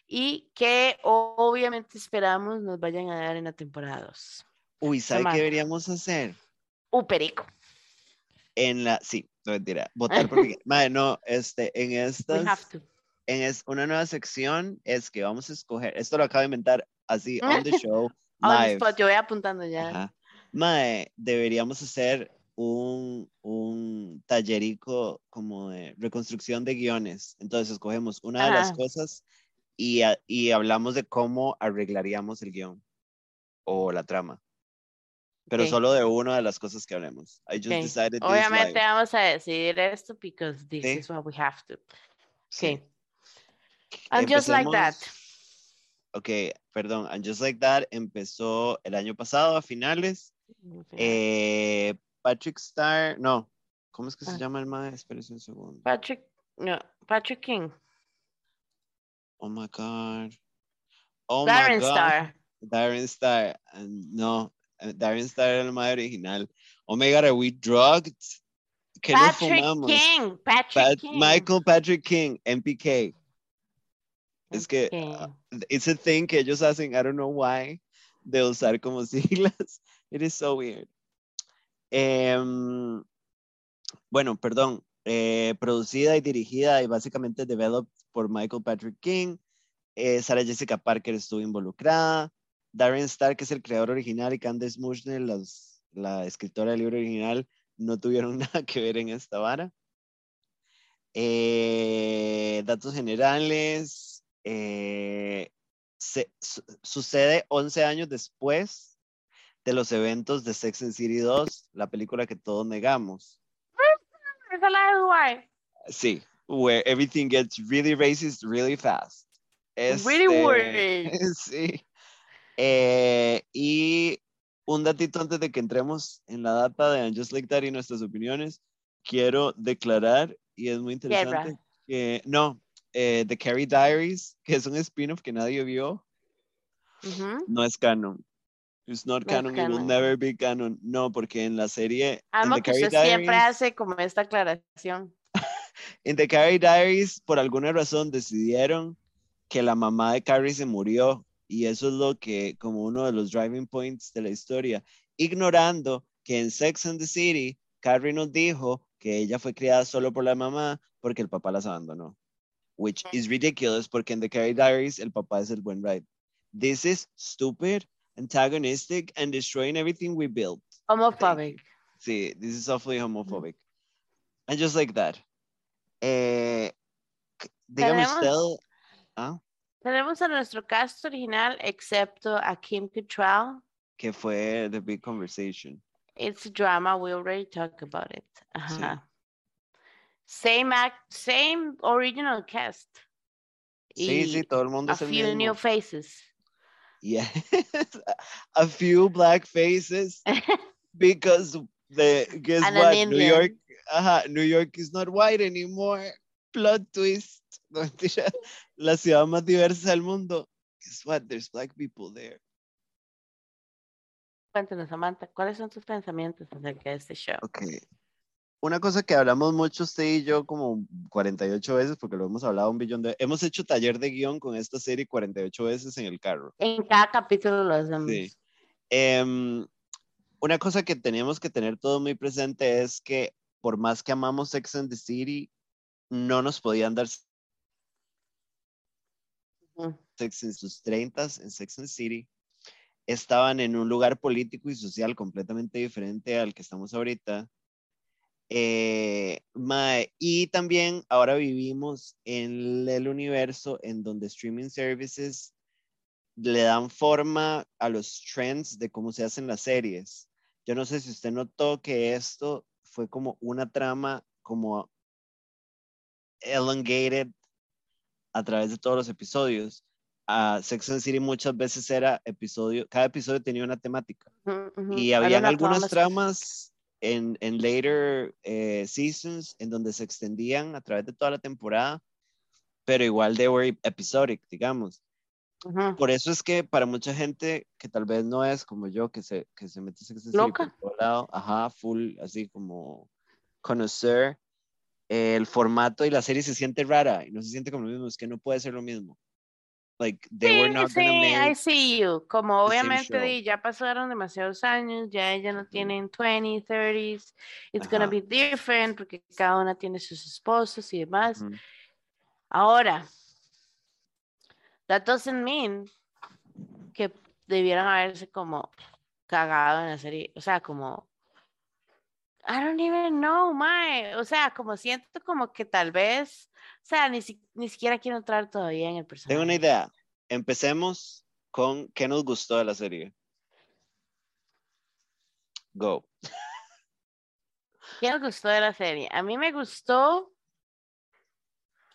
y que obviamente esperamos nos vayan a dar en la temporada 2. Uy, ¿sabe qué deberíamos hacer? Un perico. En la, sí, no mentira, votar por Madre, no, este, en estas, en es, una nueva sección es que vamos a escoger, esto lo acabo de inventar así, on the show, live. yo voy apuntando ya. Mae, deberíamos hacer un, un tallerico como de reconstrucción de guiones. Entonces escogemos una de las cosas y, y hablamos de cómo arreglaríamos el guion o la trama pero solo de una de las cosas que hablemos. I just decided Obviamente vamos a decidir esto because this is what we have to. Okay. And just like that. Ok, perdón, and just like that empezó el año pasado a finales. Eh, Patrick Star, no, ¿cómo es que se ah. llama el maestro? Espérese un segundo. Patrick, no, Patrick King. Oh my God. Oh Darren my God. Star. Darren Star. No, Darren Star era el más original. Oh my God, are we drugged? ¿Qué Patrick King, Patrick King. Michael Patrick King, MPK. Es que uh, it's a thing que ellos hacen, I don't know why, de usar como siglas. It is so weird. Um, bueno, perdón. Eh, producida y dirigida y básicamente developed por Michael Patrick King. Eh, Sarah Jessica Parker estuvo involucrada. Darren Stark, que es el creador original, y Candace Mushner, la escritora del libro original, no tuvieron nada que ver en esta vara. Eh, datos generales. Eh, sucede 11 años después de los eventos de Sex and City 2, la película que todos negamos. Sí, where everything gets really racist really fast. really este, weird. Sí. Eh, y un datito antes de que entremos en la data de And Just Like That y nuestras opiniones, quiero declarar, y es muy interesante, que no, eh, The Carrie Diaries, que es un spin-off que nadie vio, no es canon. It's not canon, it will never be canon. No, porque en la serie. Amo que usted siempre hace como esta aclaración. en The Carrie Diaries, por alguna razón, decidieron que la mamá de Carrie se murió y eso es lo que, como uno de los driving points de la historia, ignorando que en Sex and the City, Carrie nos dijo que ella fue criada solo por la mamá porque el papá las abandonó. Which is ridiculous porque en The Carrie Diaries el papá es el buen ride. This is stupid, antagonistic, and destroying everything we built. Homophobic. Sí, this is awfully homophobic. And just like that. Eh, dígame usted. ¿ah? Tenemos a nuestro cast original, excepto a Kim Cattrall. Que fue The Big Conversation. It's a drama, we already talked about it. Same act, same original cast. Sí, sí, todo el mundo a few new faces. Yeah, a few black faces because the guess what? New York, uh, New York is not white anymore. Plot twist. la ciudad más diversa del mundo. Guess what? There's black people there. Cuéntanos, Samantha, ¿cuáles son tus pensamientos acerca de este show? Ok. Una cosa que hablamos mucho usted y yo como 48 veces, porque lo hemos hablado un billón de... Hemos hecho taller de guion con esta serie 48 veces en el carro. En cada capítulo lo hacemos. Sí. Em, una cosa que tenemos que tener todo muy presente es que por más que amamos Sex and the City, no nos podían dar Sex en sus 30 en Sex and City estaban en un lugar político y social completamente diferente al que estamos ahorita. Eh, y también ahora vivimos en el universo en donde streaming services le dan forma a los trends de cómo se hacen las series. Yo no sé si usted notó que esto fue como una trama como elongated a través de todos los episodios. Sex and City muchas veces era episodio, cada episodio tenía una temática. Y habían algunas tramas en, en later eh, seasons en donde se extendían a través de toda la temporada, pero igual de were episodic, digamos. Por eso es que para mucha gente que tal vez no es como yo, que se, que se mete Sex and City por todo lado, ajá, full, así como conocer, el formato y la serie se siente rara y no se siente como lo mismo, es que no puede ser lo mismo. Like, they sí, were not sí, I see you. Como obviamente ya pasaron demasiados años, ya ella no tienen 20, 30s, it's gonna be different porque cada una tiene sus esposos y demás. Ahora, that doesn't mean que debieran haberse como cagado en la serie, o sea, como I don't even know, Mae. O sea, como siento como que tal vez, o sea, ni, ni siquiera quiero entrar todavía en el personaje. Tengo una idea. Empecemos con qué nos gustó de la serie. Go. ¿Qué nos gustó de la serie? A mí me gustó.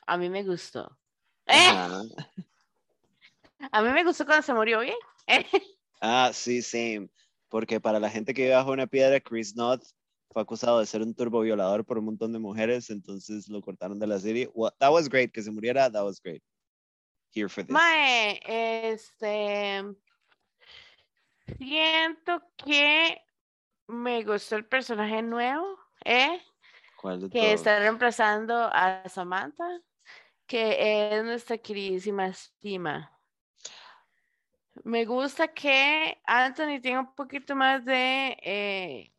A mí me gustó. ¿Eh? A mí me gustó cuando se murió, ¿bien? ah, sí, same. Porque para la gente que vive bajo una piedra, Chris Knott fue acusado de ser un turbo violador por un montón de mujeres, entonces lo cortaron de la serie. that was great, que se muriera, that was great. Here for this. Mae, este. Siento que me gustó el personaje nuevo, ¿eh? ¿Cuál que está reemplazando a Samantha, que es nuestra queridísima estima. Me gusta que Anthony tenga un poquito más de eh,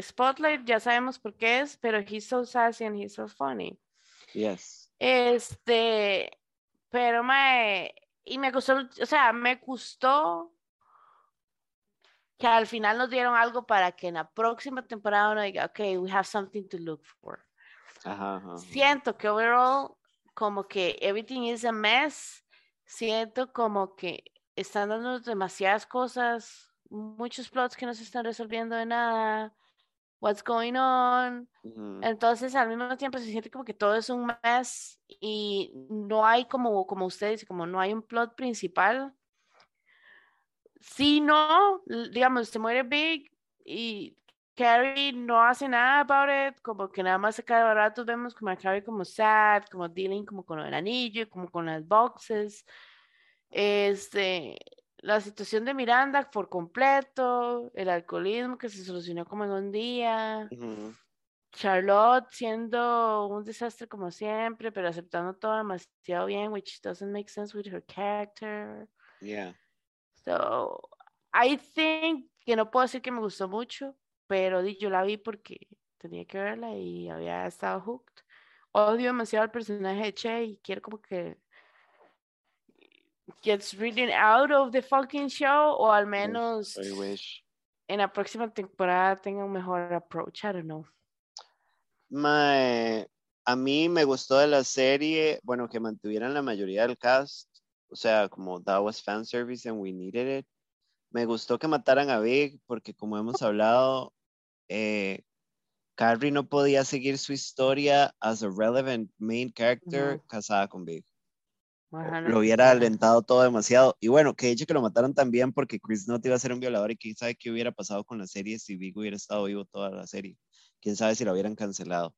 Spotlight ya sabemos por qué es, pero he's so sassy and he's so funny. Yes. Este, pero me, y me gustó, o sea, me gustó que al final nos dieron algo para que en la próxima temporada uno diga, ok, we have something to look for. Siento que overall, como que everything is a mess. Siento como que están dando demasiadas cosas, muchos plots que no se están resolviendo de nada what's going on. Entonces, al mismo tiempo se siente como que todo es un mess y no hay como, como ustedes, como no hay un plot principal. Si no, digamos, se muere Big y Carrie no hace nada about it, como que nada más a cada rato vemos como a Carrie como sad, como dealing como con el anillo, como con las boxes. Este, la situación de Miranda por completo, el alcoholismo que se solucionó como en un día, Charlotte siendo un desastre como siempre, pero aceptando todo demasiado bien, which doesn't make sense with her character. Yeah. So, I think que no puedo decir que me gustó mucho, pero yo la vi porque tenía que verla y había estado hooked. Odio demasiado al personaje de Che y quiero como que gets written out of the fucking show o al menos en la próxima temporada tenga un mejor approach. I don't know. a mí me gustó de la serie, bueno, que mantuvieran la mayoría del cast, o sea, como that was fan service and we needed it. Me gustó que mataran a Big porque como hemos hablado, eh, Carrie no podía seguir su historia as a relevant main character casada con Big lo hubiera alentado todo demasiado. Y bueno, que hecho que lo mataron también porque Chris no iba a ser un violador y quién sabe qué hubiera pasado con la serie si Big hubiera estado vivo toda la serie. Quién sabe si lo hubieran cancelado.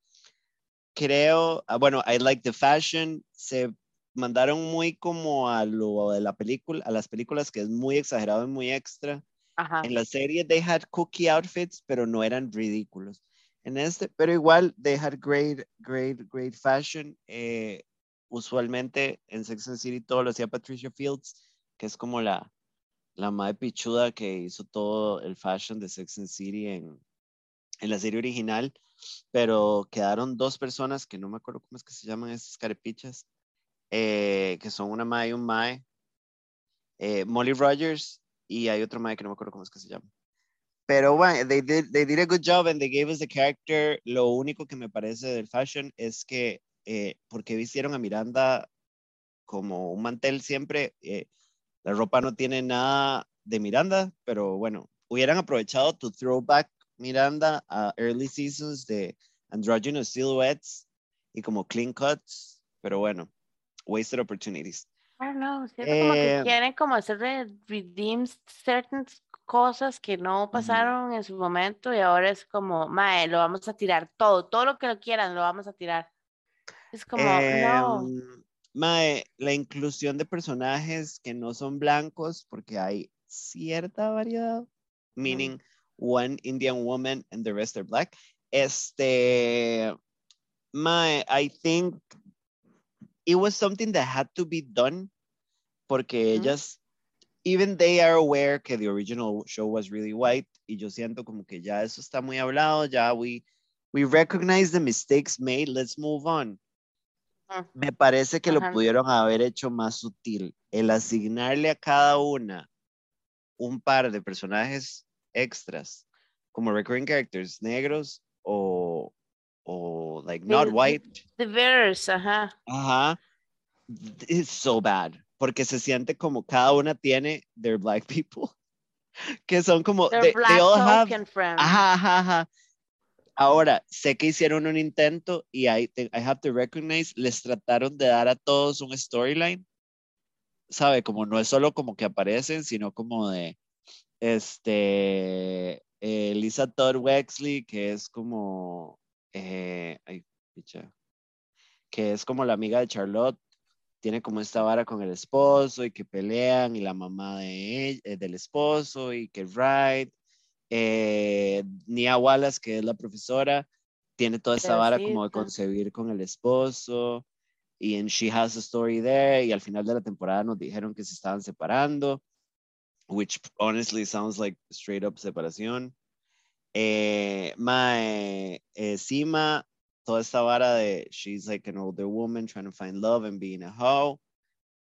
Creo, ah, bueno, I like the fashion. Se mandaron muy como a lo de la película, a las películas que es muy exagerado y muy extra. En la serie they had cookie outfits, pero no eran ridículos. En este, pero igual they had great, great, great fashion. Eh, usualmente en Sex and City todo lo hacía Patricia Fields, que es como la, la madre pichuda que hizo todo el fashion de Sex and City en, en la serie original, pero quedaron dos personas que no me acuerdo cómo es que se llaman esas carepichas, eh, que son una mae y un mae, eh, Molly Rogers y hay otro mae que no me acuerdo cómo es que se llama. Pero bueno, they did, they did a good job and they gave us the character. Lo único que me parece del fashion es que, eh, porque vistieron a Miranda como un mantel siempre, eh, la ropa no tiene nada de Miranda, pero bueno, hubieran aprovechado tu throwback Miranda a early seasons de androgynous silhouettes y como clean cuts, pero bueno, wasted opportunities. I don't know, siento como que Eh, quieren como hacer re- redeem certain cosas que no pasaron en su momento y ahora es como, mae, lo vamos a tirar todo, todo lo que lo quieran lo vamos a tirar. Es como, no. Em, mae, la inclusión de personajes que no son blancos, porque hay cierta variedad, meaning one Indian woman and the rest are black. Este, mae, I think it was something that had to be done porque ellas, even they are aware que the original show was really white y yo siento como que ya eso está muy hablado, ya we, we recognize the mistakes made, let's move on. Me parece que lo pudieron haber hecho más sutil. El asignarle a cada una un par de personajes extras, como recurring characters negros o, o like not white. Diverse, ajá. Ajá. It's so bad. Porque se siente como cada una tiene their black people. Que son como, They're they, black they all have. Ajá, ajá, ajá. Ahora, sé que hicieron un intento y I, I have to recognize, les trataron de dar a todos un storyline, ¿sabe? Como no es solo como que aparecen, sino como de, este, eh, Lisa Todd Wexley, que es como, eh, ay, picha, que es como la amiga de Charlotte, tiene como esta vara con el esposo y que pelean y la mamá de eh, del esposo y que Wright eh, Nia Wallace, que es la profesora, tiene toda esta vara como de concebir con el esposo. Y en She Has a Story There. Y al final de la temporada nos dijeron que se estaban separando. Which honestly sounds like straight up separación. Eh, Mae, eh, Sima, toda esta vara de she's like an older woman trying to find love and being a hoe.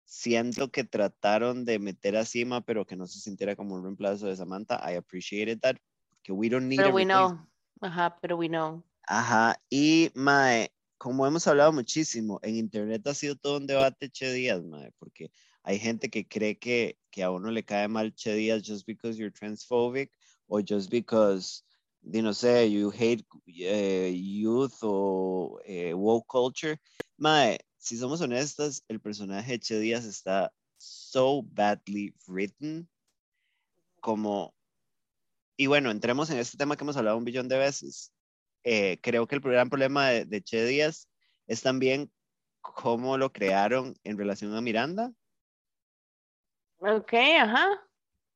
Siento que trataron de meter a Sima, pero que no se sintiera como un reemplazo de Samantha. I appreciated that. Que we don't need Pero we know. Ajá, pero we know. Ajá, y mae, como hemos hablado muchísimo, en internet ha sido todo un debate Che Díaz, mae, porque hay gente que cree que, que a uno le cae mal Che Díaz just because you're transphobic o just because, you no sé, you hate eh, youth o eh, woke culture. Mae, si somos honestas, el personaje de Che Díaz está so badly written como y bueno, entremos en este tema que hemos hablado un billón de veces. Eh, creo que el gran problema de, de Che Díaz es también cómo lo crearon en relación a Miranda, Ok, ajá.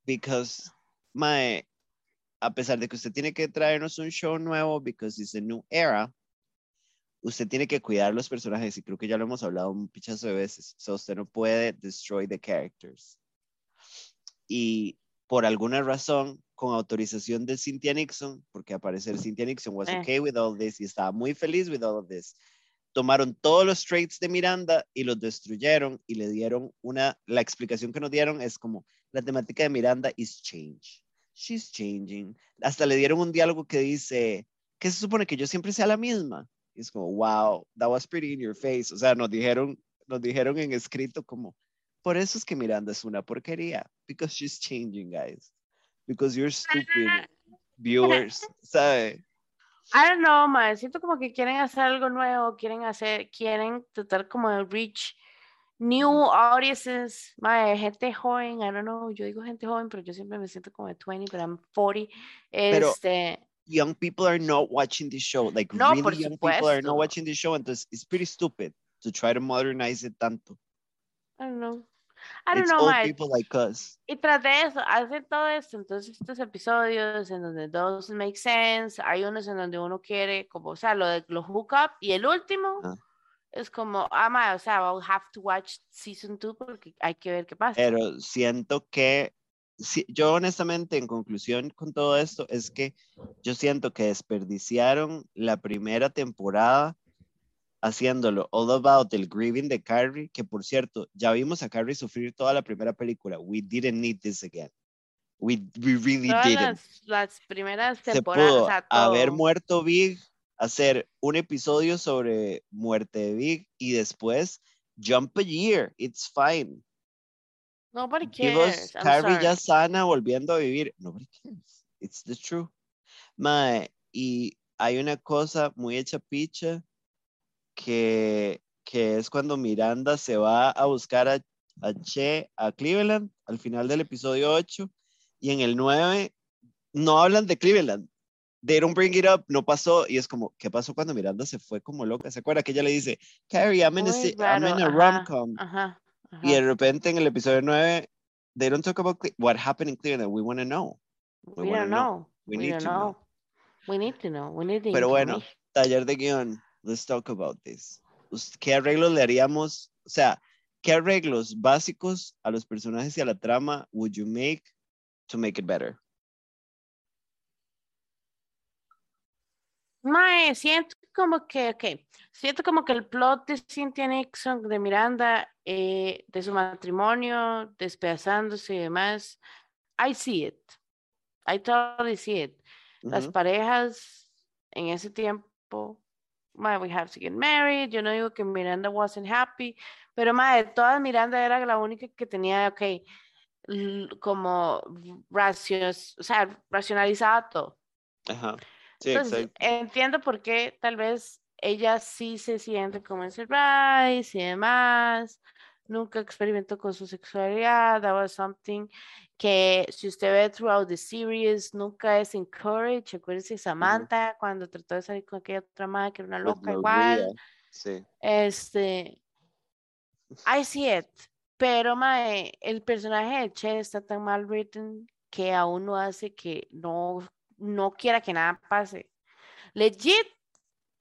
because, mae, a pesar de que usted tiene que traernos un show nuevo, because it's a new era, usted tiene que cuidar los personajes, y creo que ya lo hemos hablado un pichazo de veces, so usted no puede destroy the characters. Y por alguna razón, con autorización de Cynthia Nixon, porque al parecer Cynthia Nixon was Eh. okay with all this y estaba muy feliz with all of this, tomaron todos los traits de Miranda y los destruyeron y le dieron una, la explicación que nos dieron es como, la temática de Miranda is change. She's changing. Hasta le dieron un diálogo que dice, ¿qué se supone que yo siempre sea la misma? Y es como, wow, that was pretty in your face. O sea, nos dijeron, nos dijeron en escrito como, por eso es que Miranda es una porquería. Because she's changing, guys. Because you're stupid viewers, ¿sabe? I don't know, mae. Siento como que quieren hacer algo nuevo, quieren hacer, quieren tratar como de reach new audiences, mae, gente joven, I don't know, yo digo gente joven, pero yo siempre me siento como de 20, pero I'm 40. Pero- Este, Young people are not watching this show. Like, No, really young people are not watching this show. Entonces, it's pretty stupid to try to modernize it tanto. I don't know. I don't It's know, old people like us. Y tras de eso, hacen todo esto, entonces estos episodios en donde doesn't make sense, hay unos en donde uno quiere, como, o sea, lo de los hook up, y el último Ah. es como, ah, mae, o sea, I'll have to watch season 2 porque hay que ver qué pasa. Pero siento que, si- yo honestamente, en conclusión con todo esto, es que yo siento que desperdiciaron la primera temporada haciéndolo all about el grieving de Carrie, que por cierto, ya vimos a Carrie sufrir toda la primera película. We didn't need this again. We, we really Todas didn't. las, las primeras Se temporadas. pudo o sea, haber muerto Big, hacer un episodio sobre muerte de Big y después jump a year. It's fine. Nobody cares. Carrie ya sana volviendo a vivir. Nobody cares. It's the truth. Mae, y hay una cosa muy hecha picha que, que es cuando Miranda se va a buscar a, a Che a Cleveland al final del episodio 8 y en el 9 no hablan de Cleveland. They don't bring it up, no pasó y es como, ¿qué pasó cuando Miranda se fue como loca? ¿Se acuerda que ella le dice, Carrie, I'm in a, I'm in a rom-com? Ajá. Y de repente en el episodio 9, they don't talk about Cle- what happened in Cleveland. We want to know. We, wanna don't know. know. We We, need to know. know. We need to know. We need the Pero bueno, taller de guion. Let's talk about this. ¿Qué arreglos le haríamos? O sea, ¿qué arreglos básicos a los personajes y a la trama would you make to make it better? Mae, siento como que, ok, siento como que el plot de Cynthia Nixon, de Miranda, eh, de su matrimonio, despedazándose y demás, I see it. I totally see it. Las parejas en ese tiempo, mae, we have to get married. Yo no digo que Miranda wasn't happy, pero mae, de todas Miranda era la única que tenía, ok, como racios, o sea, racionalizaba todo. Ajá. Sí, Entonces, exacto. entiendo por qué tal vez ella sí se siente como en Surprise y demás. Nunca experimentó con su sexualidad. That was something que si usted ve throughout the series, nunca es encouraged. Acuérdese de Samantha cuando trató de salir con aquella otra madre que era una loca igual. Sí. Este, I see it. Pero mae, el personaje de Che está tan mal written que aún no hace que no, no quiera que nada pase. Legit,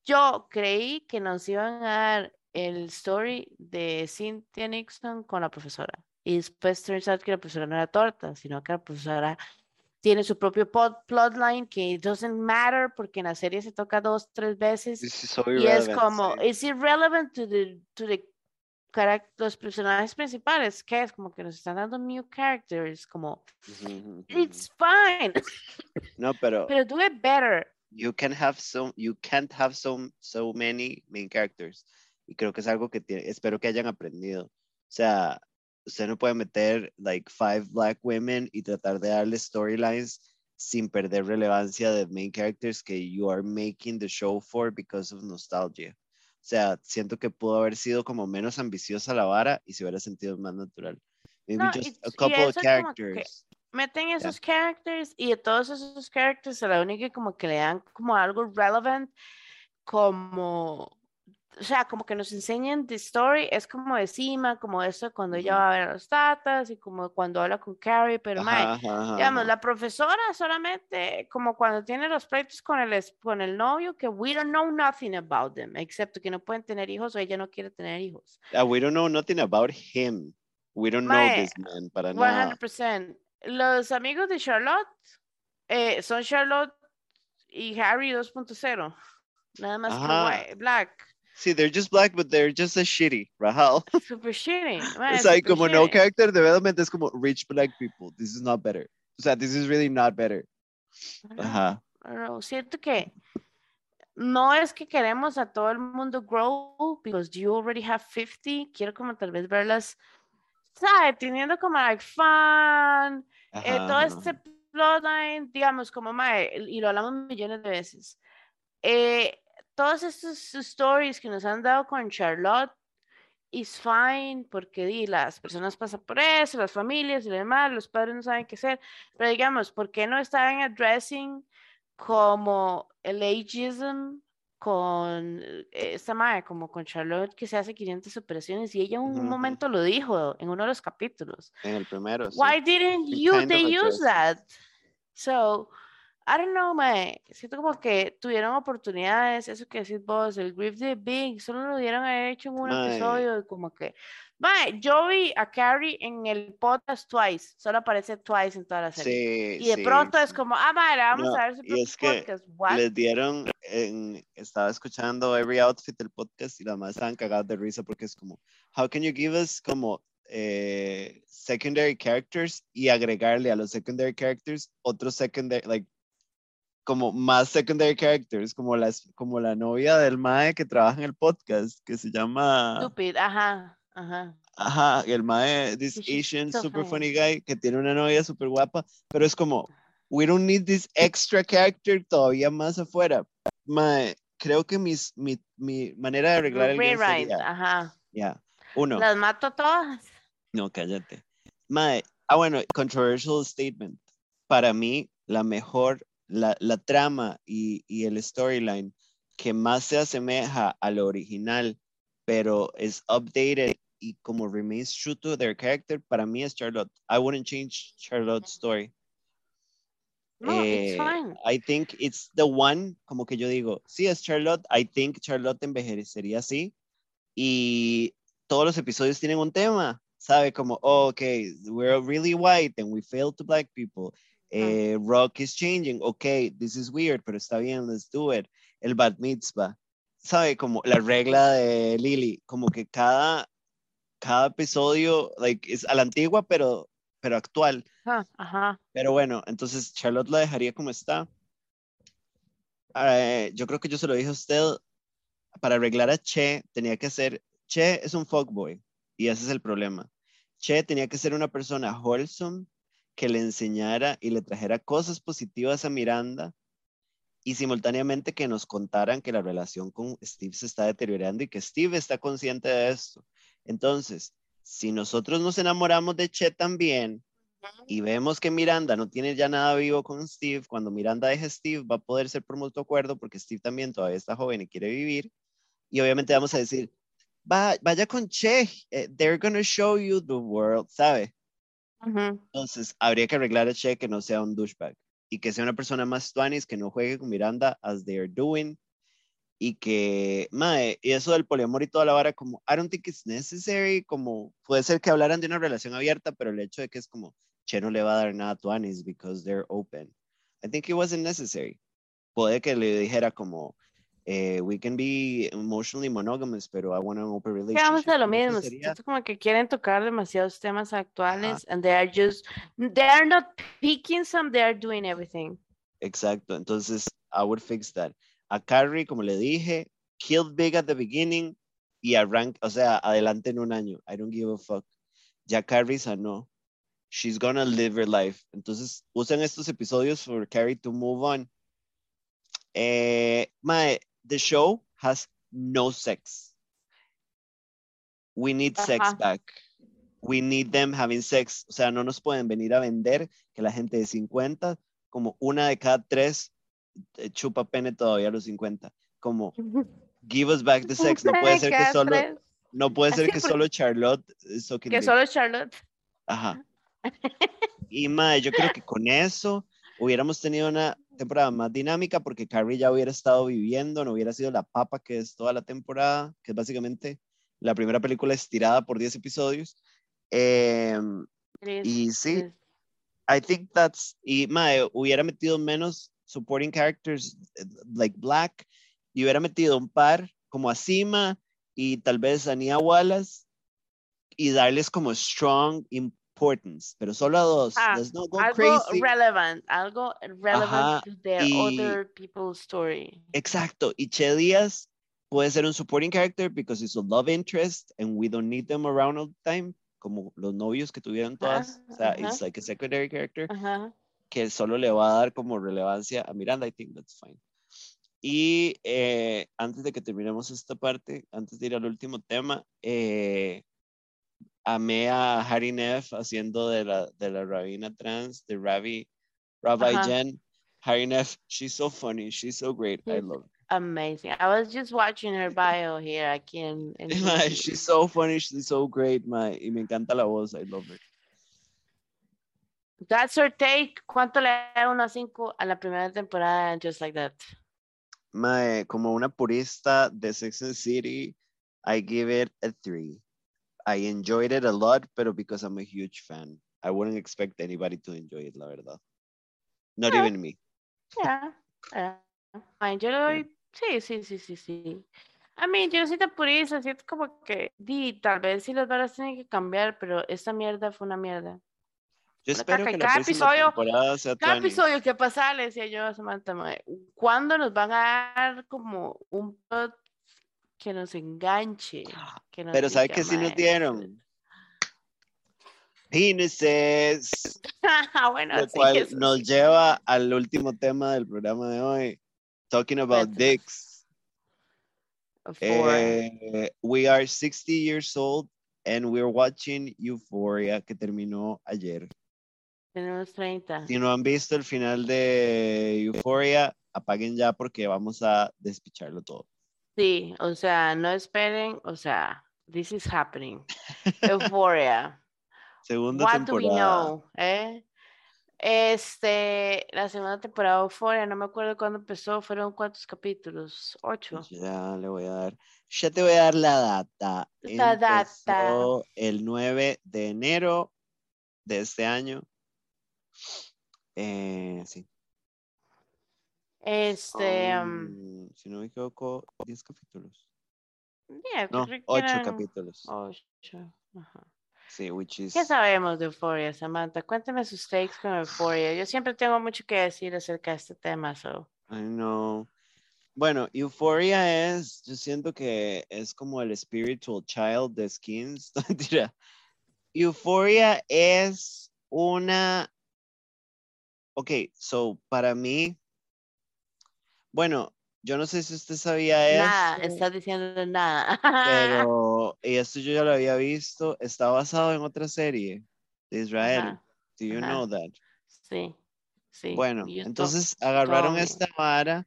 yo creí que nos iban a dar el story de Cynthia Nixon con la profesora. Y después turns out que la profesora no era torta, sino que la profesora tiene su propio pod- plotline que doesn't matter porque en la serie se toca dos, tres veces. This is so Y es como, sí. es irrelevant to the, to the los personajes principales, que es como que nos están dando new characters, como, it's fine, No, pero pero do it better. you can have so you can't have so so many main characters. Y creo que es algo que tiene- espero que hayan aprendido. O sea usted no puede meter like five black women y tratar de darle storylines sin perder relevancia de main characters que you are making the show for because of nostalgia sea siento que pudo haber sido como menos ambiciosa la vara y se hubiera sentido más natural. Maybe No, just a y- y couple of que- characters. Meten esos characters y de todos esos characters a la única como que le dan como algo relevant, como, o sea, como que nos enseñan the story, es como de Cima, como eso cuando ella va a ver a los tatas y como cuando habla con Carrie, pero mae, Ajá, ajá, ajá, Digamos, ajá. la profesora solamente, como cuando tiene los pleitos con el, con el novio, que we don't know nothing about them, excepto que no pueden tener hijos o ella no quiere tener hijos. Ah, we don't know nothing about him. We don't know Mae, this man para nada. 100%. Los amigos de Charlotte eh, son Charlotte y Harry 2.0. Nada más que white- black. Sí, they're just black, but they're just as shitty, Rahal. Super shitty. super como no character development, es como rich black people. This is not better. O sea, this is really not better. Ajá. Pero siento que no es que queremos a todo el mundo grow because you already have 50. Quiero como tal vez verlas, ¿sabes? Teniendo como like fun, eh, todo este plotline, digamos, como mae, y lo hablamos millones de veces. Eh, todos estos stories que nos han dado con Charlotte is fine porque di, las personas pasan por eso, las familias y demás, los padres no saben qué hacer, pero digamos, ¿por qué no están addressing como el ageism con eh, esta madre, como con Charlotte que se hace 500 operaciones y ella en un Ujú, ujú. momento lo dijo en uno de los capítulos. En el primero, sí. Why didn't It you they use that? So, I don't know, mae. Siento como que tuvieron oportunidades, eso que decís vos, el grief de Big, solo lo dieron haber hecho en un Mae. episodio y como que Mae, yo vi a Carrie en el podcast Twice, solo aparece Twice en toda la serie. Sí, y de sí. pronto es como, ah, madre, vamos No, a ver su y es que podcast. What? Les dieron, en, estaba escuchando Every Outfit del podcast y las más estaban cagadas de risa porque es como, how can you give us como eh, secondary characters y agregarle a los secondary characters otros secondary, like, como más secondary characters, como, las, como la novia del mae que trabaja en el podcast, que se llama... Stupid, ajá, ajá. Ajá, el mae, this Asian so super funny. funny guy que tiene una novia super guapa, pero es como, we don't need this extra character todavía más afuera. Mae, creo que mis, mi, mi manera de arreglar el guion sería, ajá. ya, uno, Las mato todas. no, cállate. Mae, ah, bueno, controversial statement. Para mí, la mejor, la, la trama y, y el storyline que más se asemeja a lo original, pero es updated y como remains true to their character, para mí es Charlotte. I wouldn't change Charlotte's story. No, it's Eh, fine. I think it's the one, como que yo digo, sí es Charlotte, I think Charlotte envejecería así. Y todos los episodios tienen un tema, ¿sabe? Como, oh, ok, we're really white and we fail to black people. Eh, rock is changing, ok, this is weird, pero está bien, let's do it. El bat mitzvah, ¿sabe? Como la regla de Lily, como que cada, cada episodio, like, es a la antigua, pero, pero actual. Ajá. Pero bueno, entonces Charlotte la dejaría como está. Eh, yo creo que yo se lo dije a usted, para arreglar a Che tenía que ser, Che es un fuckboy y ese es el problema. Che tenía que ser una persona wholesome que le enseñara y le trajera cosas positivas a Miranda y simultáneamente que nos contaran que la relación con Steve se está deteriorando y que Steve está consciente de esto. Entonces, si nosotros nos enamoramos de Che también, y vemos que Miranda no tiene ya nada vivo con Steve, cuando Miranda deje Steve va a poder ser por mutuo acuerdo porque Steve también todavía está joven y quiere vivir. Y obviamente vamos a decir, Va, vaya con Che, eh, they're gonna show you the world, ¿sabe? Entonces habría que arreglar a Che que no sea un douchebag y que sea una persona más tuanis, que no juegue con Miranda as they are doing y que, mae, y eso del poliamor y toda la vara, como, I don't think it's necessary, como, puede ser que hablaran de una relación abierta, pero el hecho de que es como, Che no le va a dar nada a tuanis because they're open. I think it wasn't necessary. Puede que le dijera como, eh, we can be emotionally monogamous, pero I want an open relationship. vamos a lo mismo. siento como que quieren tocar demasiados temas actuales and they are just, they are not picking some, they are doing everything. Exacto, entonces I would fix that. A Carrie, como le dije, killed big at the beginning y arranca, o sea, adelante en un año. I don't give a fuck. Ya Carrie sanó. She's gonna live her life. Entonces, usan estos episodios for Carrie to move on. Eh, mae, the show has no sex. We need sex back. We need them having sex. O sea, no nos pueden venir a vender que la gente de 50 como una de cada tres eh, chupa pene todavía a los 50. Como, give us back the sex. No puede ser que solo, no puede ser que solo Charlotte eh, sucking Que solo Charlotte. Ajá. Y mae, yo creo que con eso hubiéramos tenido una temporada más dinámica porque Carrie ya hubiera estado viviendo, no hubiera sido la papa que es toda la temporada, que es básicamente la primera película estirada por 10 episodios. Is, y sí. I think that's, y mae, hubiera metido menos supporting characters eh, like Black y hubiera metido un par como a Sima y tal vez a Nia Wallace y darles como strong importance, pero solo a dos. Ah, Let's not go algo crazy. relevant, algo relevant Ajá, to their y- other people's story. Exacto. Y Che Díaz puede ser un supporting character because it's a love interest and we don't need them around all the time, como los novios que tuvieron todas. o sea, ajá. it's like a secondary character. Ajá. que solo le va a dar como relevancia a Miranda, I think that's fine. Y eh, antes de que terminemos esta parte, antes de ir al último tema, eh, amé a Harry Neff haciendo de la, de la rabina trans, de Rabbi, Rabbi Ajá. Jen. Harry Neff, she's so funny, she's so great, I love her. Amazing. I was just watching her bio here en Mae, YouTube. she's so funny, she's so great, mae, y me encanta la voz, I love her. That's her take. ¿Cuánto le da uno a cinco a la primera temporada Just Like That? My, como una purista de Sex and City, I give it a three. I enjoyed it a lot, pero because I'm a huge fan. I wouldn't expect anybody to enjoy it, la verdad. Not Yeah. even me. Yeah, le doy, sí, sí, sí, sí, sí. A mí, yo siento purista, siento como que, di, tal vez sí las varas tienen que cambiar, pero esta mierda fue una mierda. Yo Una espero caca, que la cada episodio- sea Cada episodio que pasa, le decía yo a Samantha, ¿cuándo nos van a dar como un plot que nos enganche? Que nos Pero ¿sabe qué sí nos dieron? Penises. Ah, bueno, Lo sí, cual eso nos lleva al último tema del programa de hoy. Talking about Cuéntanos. dicks. Eh, we are 60 years old and we're watching Euphoria que terminó ayer. tenemos 30. Si no han visto el final de Euphoria, apaguen ya porque vamos a despicharlo todo. Sí, o sea, no esperen, o sea, this is happening. Euphoria. Segunda What do we temporada. know? ¿eh? Este, la segunda temporada de Euphoria, no me acuerdo cuándo empezó, fueron cuántos capítulos, ocho. Ya le voy a dar. Ya te voy a dar la data. La data. El 9 de enero de este año. Eh, sí. Este, um, si no me equivoco, 10 capítulos. yeah, No, creo que 8 eran capítulos. ocho, ajá. Sí, which is. ¿Qué sabemos de Euphoria, Samantha? Cuéntame sus takes con Euphoria. Yo siempre tengo mucho que decir acerca de este tema, so. I know. Bueno, Euphoria es, yo siento que es como el spiritual child de Skins. Mentira. Euphoria es una. Ok, so para mí. Bueno, yo no sé si usted sabía eso. Nada, estás diciendo nada. Pero y esto yo ya lo había visto. Está basado en otra serie de Israel. Ajá, Do you ajá. know that? Sí, sí. Bueno, to- entonces agarraron esta vara.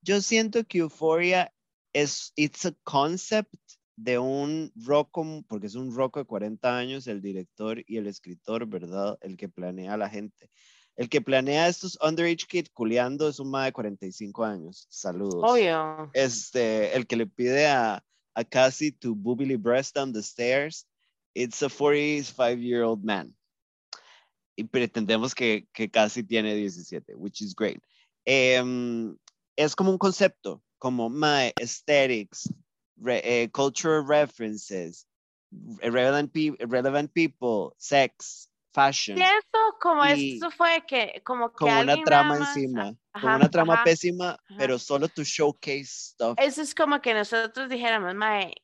Yo siento que Euphoria es it's a concept de un roco, porque es un roco de 40 años, el director y el escritor, ¿verdad? El que planea a la gente. El que planea estos underage kids culeando es un ma de 45 años. Saludos. Obvio. Este, el que le pide a, a Cassie to boobily breast down the stairs, it's a 45 year old man. Y pretendemos que, que Cassie tiene 17, which is great. Em, es como un concepto, como my aesthetics, re- eh, cultural references, relevant, pe- relevant people, sex, fashion, como esto fue que, como que con una alguien trama nada más- encima, con ajá, una trama ajá, pésima, ajá. pero solo to showcase stuff. Eso es como que nosotros dijéramos, Mae,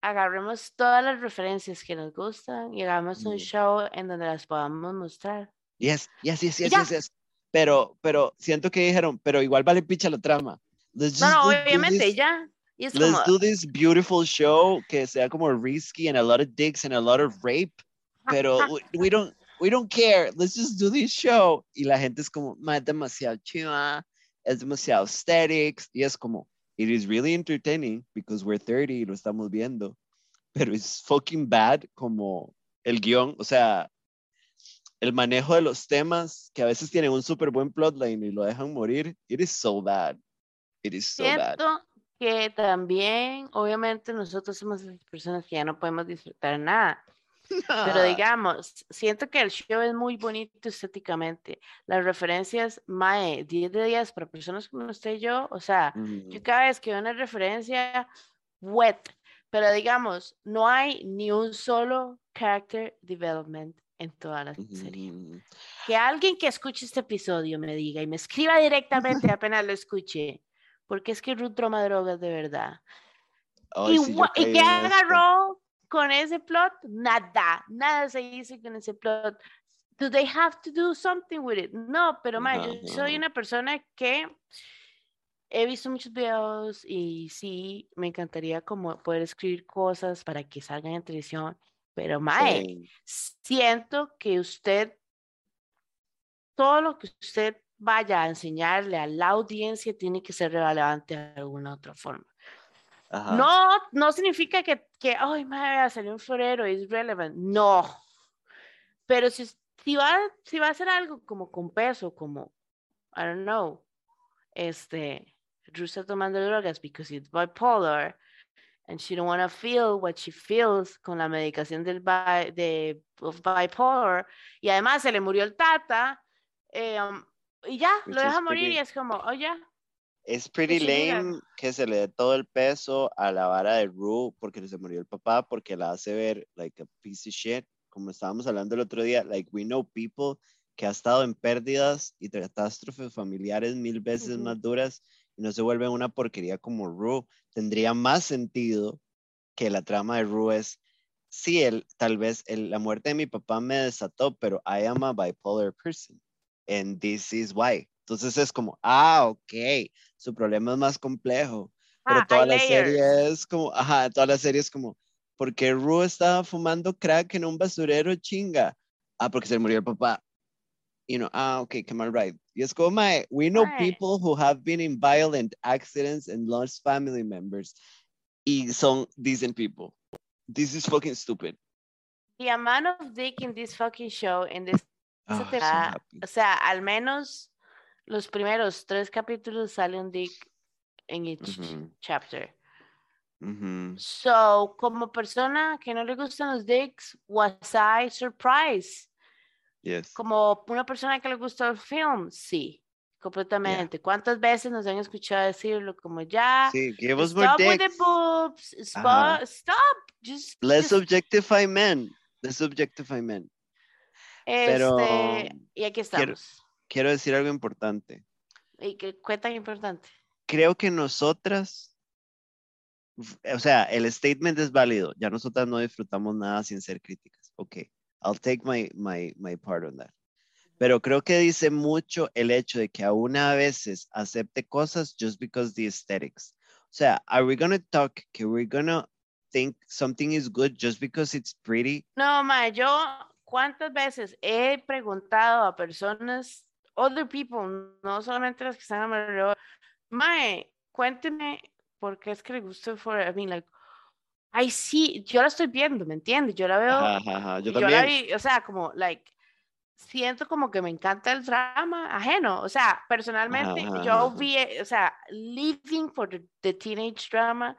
agarremos todas las referencias que nos gustan y hagamos un Mm. show en donde las podamos mostrar. Yes, yes, yes, yes, yes, yes. Pero, pero siento que dijeron, pero igual vale picha la trama. Let's No, no, obviamente, ya. Y es Let's como, do this beautiful show que sea como risky and a lot of dicks and a lot of rape, pero we, we don't we don't care. Let's just do this show. Y la gente es como, "Ma, es demasiado chiva, es demasiado aesthetics y es como it is really entertaining because we're 30 y lo estamos viendo, pero es fucking bad como el guion, o sea, el manejo de los temas que a veces tienen un súper buen plotline y lo dejan morir. It is so bad. It is so bad. siento que también, obviamente, nosotros somos las personas que ya no podemos disfrutar nada. Pero digamos, siento que el show es muy bonito estéticamente. Las referencias, Mae, 10 de 10 para personas como usted y yo, o sea, Mm, yo cada vez que veo una referencia, wet. Pero digamos, no hay ni un solo character development en toda la serie. mm, Que alguien que escuche este episodio me diga y me escriba directamente apenas lo escuche. Porque es que Ruth toma drogas de verdad. ¿Y, sí, ¿y agarró con ese plot? Nada, nada se hizo con ese plot. Do they have to do something with it? No, pero ma, yo soy una persona que he visto muchos videos y sí, me encantaría como poder escribir cosas para que salgan en televisión. Pero mae, Sí. siento que usted, todo lo que usted vaya a enseñarle a la audiencia tiene que ser relevante de alguna otra forma. Ajá. No, no significa que, que ay, madre, salió un florero, es relevant. No. Pero si, si, va, si va a hacer algo como con peso, como, I don't know, este, Ruth está tomando drogas because it's bipolar, and she don't want to feel what she feels con la medicación del bi de of bipolar y además se le murió el tata eh, um, y ya Which lo deja morir pretty- y es como oh ya Es pretty lame que se le dé todo el peso a la vara de Rue porque se murió el papá, porque la hace ver like a piece of shit. Como estábamos hablando el otro día, like we know people que ha estado en pérdidas y catástrofes familiares mil veces Ujú. más duras y no se vuelve una porquería como Rue. Tendría más sentido que la trama de Rue es, sí, el, tal vez el- la muerte de mi papá me desató, pero I am a bipolar person and this is why. Entonces es como, ah, ok, su problema es más complejo. Pero Ah, toda la layers. serie es como, ajá, toda la serie es como, ¿por qué Rue estaba fumando crack en un basurero chinga? Ah, porque se murió el papá. You know, ah, ok, come on, right. Y es como, mae, we know people who have been in violent accidents and lost family members. Y son decent people. This is fucking stupid. the amount of dick in this fucking show in this Ah, te so o sea al menos los primeros tres capítulos sale un dick en each chapter. So, como persona que no le gustan los dicks, was I surprised? Yes. Como una persona que le gusta el film, sí, completamente. ¿Cuántas veces nos han escuchado decirlo? Como ya, Sí, give us more stop with the boobs, spo- stop, just, Let's just, objectify men. Let's objectify men. pero este, y aquí estamos. Quiero decir algo importante. Y que fue tan importante. creo que nosotras, o sea, el statement es válido. Ya nosotras no disfrutamos nada sin ser críticas. Ok, I'll take my, my, my part on that. Pero creo que dice mucho el hecho de que aún a veces acepte cosas just because the aesthetics. O sea, are we gonna talk que we're gonna think something is good just because it's pretty? No, ma, yo cuántas veces he preguntado a personas, other people, no solamente las que están a mi alrededor, mae, cuénteme por qué es que le gusta for, I mean, like, ay, sí, yo la estoy viendo, ¿me entiendes? Yo la veo, Ajá, ajá, ajá, Yo yo la vi, o sea, como, like, siento como que me encanta el drama ajeno, o sea, personalmente, ajá, yo vi, eh, o sea, living for the, the teenage drama,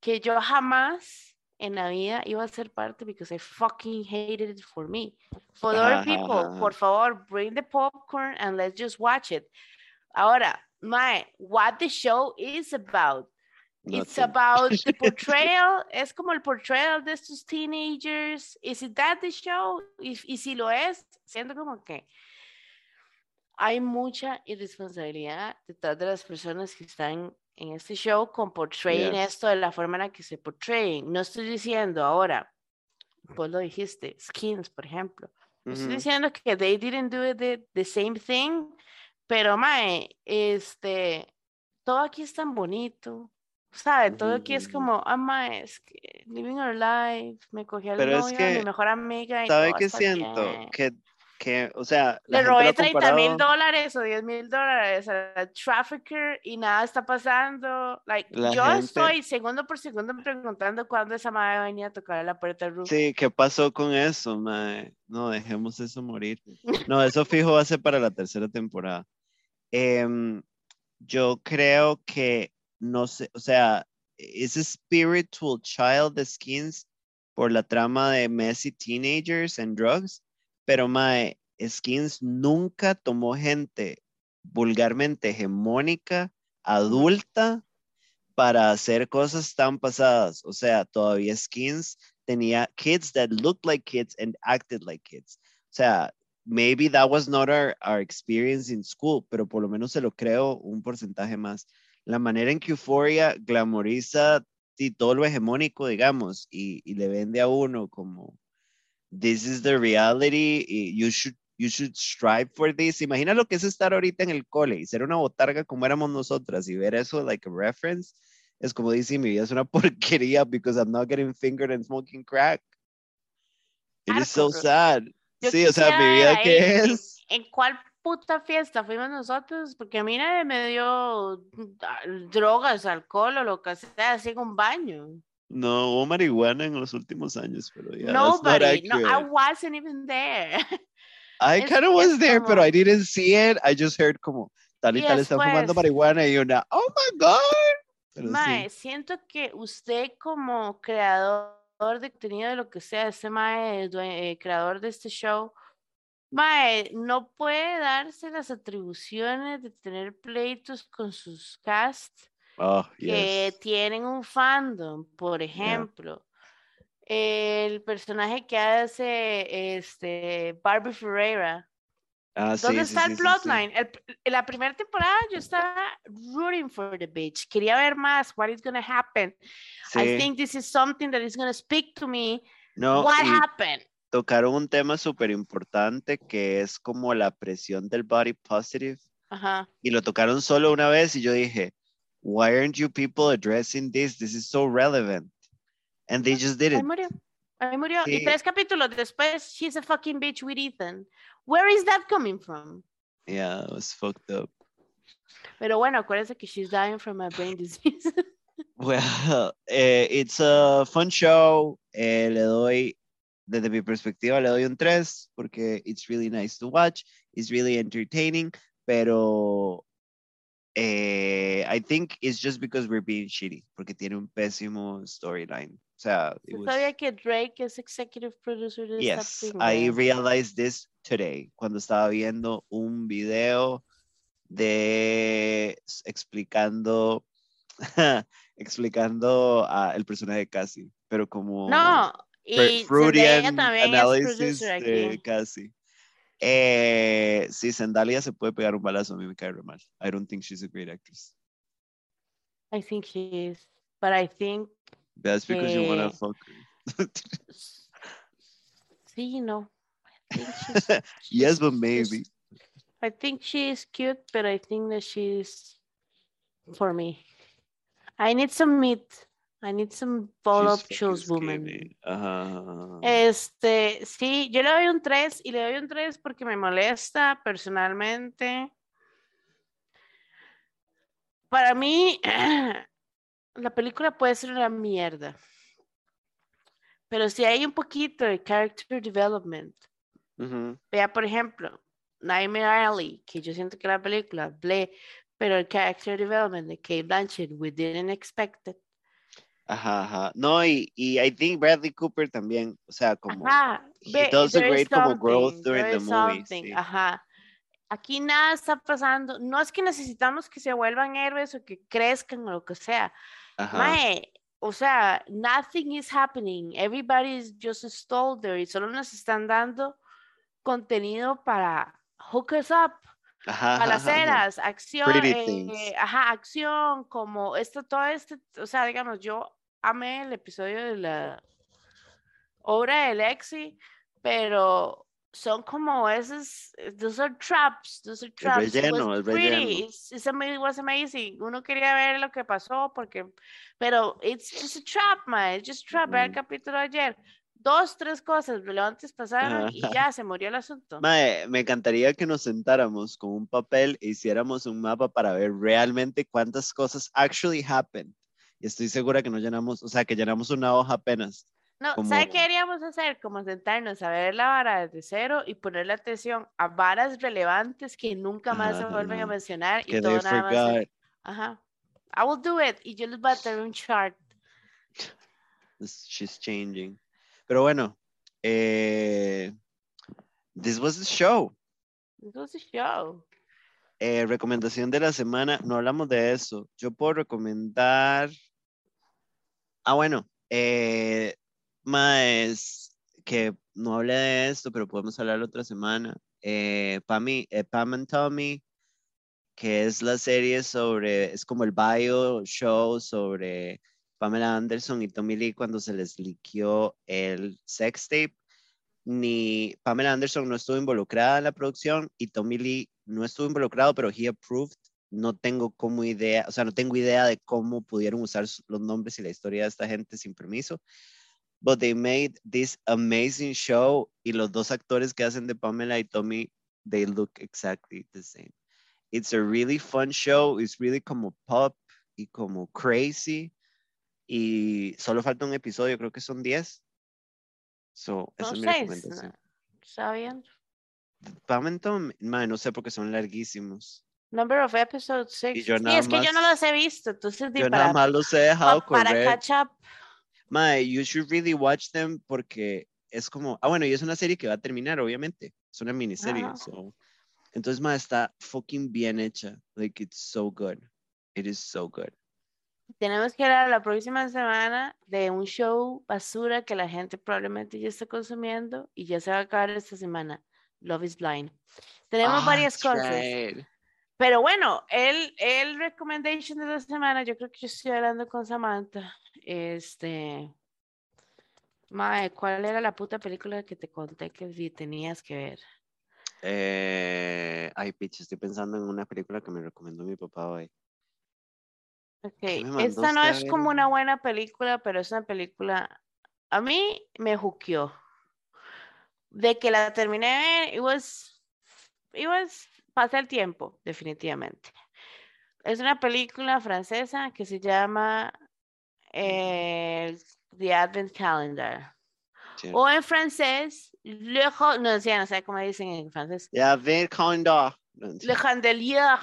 que yo jamás en la vida iba a ser parte because I fucking hated it for me. For other people, por favor, bring the popcorn and let's just watch it. Ahora, my, what the show is about. It's about the portrayal, es como el portrayal de estos teenagers. Is it that the show? Y, y si lo es, siento como que hay mucha irresponsabilidad detrás de las personas que están en este show con portraying Yes. esto de la forma en la que se portrayen. No estoy diciendo ahora, vos lo dijiste, skins, por ejemplo. No estoy Ujú. diciendo que they didn't do the, the same thing, pero mae, este, todo aquí es tan bonito. ¿Sabe? Todo aquí es como, ah, mae, es que living our life, me cogí al Pero es novio de mi que, mejor amiga y ¿Sabe qué siento? bien. Que, que, o sea, Le robé ha 30 mil dólares o 10 mil dólares al trafficker y nada está pasando. Like, La yo gente- estoy segundo por segundo preguntando cuándo esa madre venía a tocar la puerta del roof. Sí, ¿qué pasó con eso, mae? No, dejemos eso morir. No, eso fijo va a ser para la tercera temporada. Em, yo creo que, no sé, o sea, es spiritual child de Skins por la trama de messy teenagers and drugs, pero mae, Skins nunca tomó gente vulgarmente hegemónica, adulta, para hacer cosas tan pasadas. O sea, todavía Skins tenía kids that looked like kids and acted like kids. O sea, maybe that was not our, our experience in school, pero por lo menos se lo creo un porcentaje más. La manera en que Euphoria glamoriza y todo lo hegemónico, digamos, y, y le vende a uno como this is the reality, you should you should strive for this. Imagina lo que es estar ahorita en el cole y ser una botarga como éramos nosotras y ver eso like a reference. Es como dice, mi vida es una porquería because I'm not getting fingered and smoking crack. It is so sad. Yo sí, o sea, mi vida qué en- es. ¿En cuál puta fiesta fuimos nosotros? Porque a mí nadie me dio ah, drogas, alcohol o lo que sea, así en un baño. No, hubo marihuana en los últimos años, pero ya. Nobody. No, I wasn't even there. I kind of was there, como- I didn't see it. I just heard como tal y Y tal están fumando marihuana y una, oh my God. Mae, sí. siento que usted como creador de contenido de lo que sea, este Mae, eh, creador de este show, Mae, no puede darse las atribuciones de tener pleitos con sus casts Oh, que yes. tienen un fandom, por ejemplo. El personaje que hace este Barbie Ferreira. Ah, ¿Dónde sí, está sí, el sí, plotline? En la primera temporada yo estaba rooting for the bitch. Quería ver más. What is gonna happen? I think this is something that is gonna speak to me. No, What happened? tocaron un tema súper importante que es como la presión del body positive. Ajá. Y lo tocaron solo una vez y yo dije, why aren't you people addressing this? This is so relevant. And they just didn't. murió. Ahí murió. Y Sí. tres capítulos después, she's a fucking bitch with Ethan. Where is that coming from? Yeah, it was fucked up. Pero bueno, acuérdense que she's dying from a brain disease. Well, eh, it's a fun show. Eh, le doy, desde mi perspectiva, le doy un 3 porque it's really nice to watch. It's really entertaining, pero eh, I think it's just because we're being shitty, porque tiene un pésimo storyline. O sea, it ¿Usted was- sabía que Drake es executive producer de esta Yes, I primera? realized this today cuando estaba viendo un video de explicando explicando a el personaje de Cassie, pero como No, y Freudian Zendaya también es producer de aquí. Cassie. Eh, sí, Zendaya se puede pegar un balazo, a mí me cae re mal. I don't think she's a great actress. I think she is, but I think That's because you wanna que- fuck her. sí, no. I think she's, yes, but maybe. I think she is cute, but I think that she's for me. I need some meat. I need some voluptuous fucking woman. Este, sí, yo le doy un 3 y le doy un 3 porque me molesta personalmente. Para mí, la película puede ser una mierda. Pero si hay un poquito de character development, vea por ejemplo, Nightmare Alley, que yo siento que la película, ble, pero el character development de Kate Blanchett, we didn't expect it. Ajá, ajá. No, y, y I think Bradley Cooper también, o sea, como Ajá, he does a great como growth during the movie. sí. Ajá. Aquí nada está pasando. No es que necesitamos que se vuelvan héroes o que crezcan o lo que sea. Ajá. Mae, o sea, nothing is happening. Everybody is just stalled there y solo nos están dando contenido para hook us up. Ajá, ajá, acción, eh, ajá, acción, como esto, todo este, o sea, digamos, yo amé el episodio de la obra de Lexi, pero son como esos, eh, those are traps, those are traps. It relleno, was el pretty, relleno. it's- it was amazing. Uno quería ver lo que pasó porque, pero it's just a trap, man, it's just a trap. Ve el capítulo de ayer. Dos, tres cosas relevantes pasaron y Ajá. ya se murió el asunto. Mae, me encantaría que nos sentáramos con un papel e hiciéramos un mapa para ver realmente cuántas cosas actually happened. Y estoy segura que no llenamos, o sea, que llenamos una hoja apenas. No, como- ¿sabe qué deberíamos hacer? Como sentarnos a ver la vara desde cero y ponerle atención a varas relevantes que nunca más se vuelven a mencionar y todo nada más. forgot. Ajá. I will do it y yo les voy a traer un chart. She's changing. Pero bueno, eh, this was the show. This was a show. Eh, recomendación de la semana, no hablamos de eso. Yo puedo recomendar. Ah, bueno, eh, más que no hablé de esto, pero podemos hablar otra semana. Eh, Pam, y- eh, Pam and Tommy, que es la serie sobre, es como el bio show sobre Pamela Anderson y Tommy Lee cuando se les liqueó el sex tape. Ni Pamela Anderson no estuvo involucrada en la producción y Tommy Lee no estuvo involucrado, pero he approved. No tengo como idea, o sea, no tengo idea de cómo pudieron usar los nombres y la historia de esta gente sin permiso. But they made this amazing show y los dos actores que hacen de Pamela y Tommy, they look exactly the same. It's a really fun show. It's really como pop y como crazy. Y solo falta un episodio, creo que son 10. So, esa es mi recomendación. ¿Está bien? Pam and mae, no sé porque son larguísimos. Number of episodes, six. yo Sí, nada es que yo no más- los he visto, entonces Yo para, nada más los he dejado pa- para correr. catch up. Mae, you should really watch them porque es como, ah, bueno, y es una serie que va a terminar, obviamente. Es una miniserie. Ajá. so. Entonces, mae, está fucking bien hecha. Like, it's so good. It is so good. Tenemos que hablar la próxima semana de un show basura que la gente probablemente ya está consumiendo y ya se va a acabar esta semana. Love is Blind. Tenemos Ah, varias cosas. right. Pero bueno, el, el recommendation de la semana, yo creo que yo estoy hablando con Samantha. Este. Mae, ¿cuál era la puta película que te conté que tenías que ver? Eh, ay, pitch, estoy pensando en una película que me recomendó mi papá hoy. Ok, esta no es como una buena película, pero es una película. A mí me juqueó. De que la terminé de ver, it was, it was, pasa el tiempo, definitivamente. Es una película francesa que se llama eh, The Advent Calendar. Sí. O en francés, Le, no, sí, no sé cómo dicen en francés. Ver Condor. No, Le Chandelier.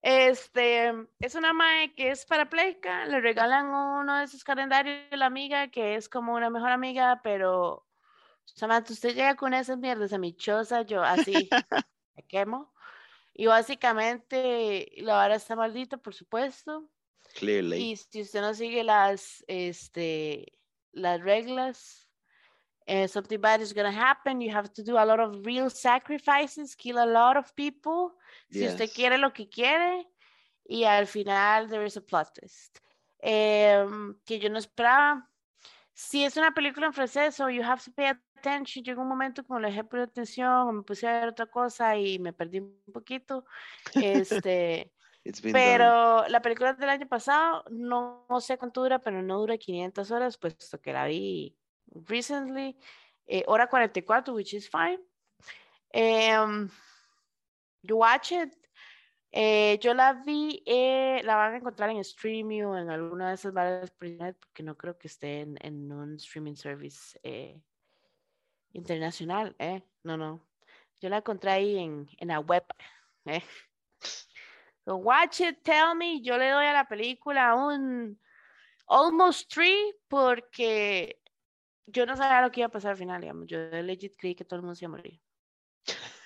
Este, es una mae que es parapléjica, le regalan uno de esos calendarios a la amiga que es como una mejor amiga, pero Samantha, usted llega con esas mierdas a mi choza, yo así me quemo. Y básicamente la vara está maldita, por supuesto. Clearly. Y si usted no sigue las, este, las reglas, eh, something bad is gonna happen. You have to do a lot of real sacrifices, kill a lot of people. Si usted Yes. quiere lo que quiere. Y al final, there is a plot twist. Em, que yo no esperaba. Si es una película en francés, o you have to pay attention, llegó un momento como le dejé poner atención, o me puse a ver otra cosa y me perdí un poquito. Este. Been done. Pero la película del año pasado, no, no sé cuánto dura, pero no dura 500 horas, puesto que la vi recently. eh, hora 44, which is fine. Em, you watch it. Eh, yo la vi, eh, la van a encontrar en Streamio o en alguna de esas varias porque no creo que esté en, en un streaming service eh, internacional. Eh. No, no. Yo la encontré ahí en, en la web. Eh. So watch it, tell me. Yo le doy a la película un almost three porque yo no sabía lo que iba a pasar al final, digamos. Yo legit creí que todo el mundo se iba a morir.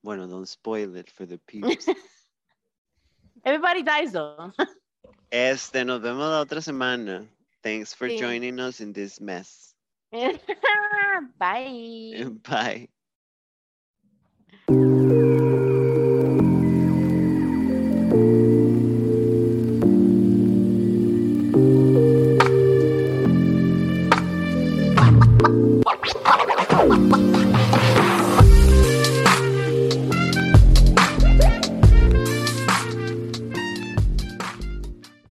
Bueno, don't spoil it for the peeps. Everybody dies though. este, nos vemos la otra semana. Thanks for Sí. joining us in this mess. Bye. Bye.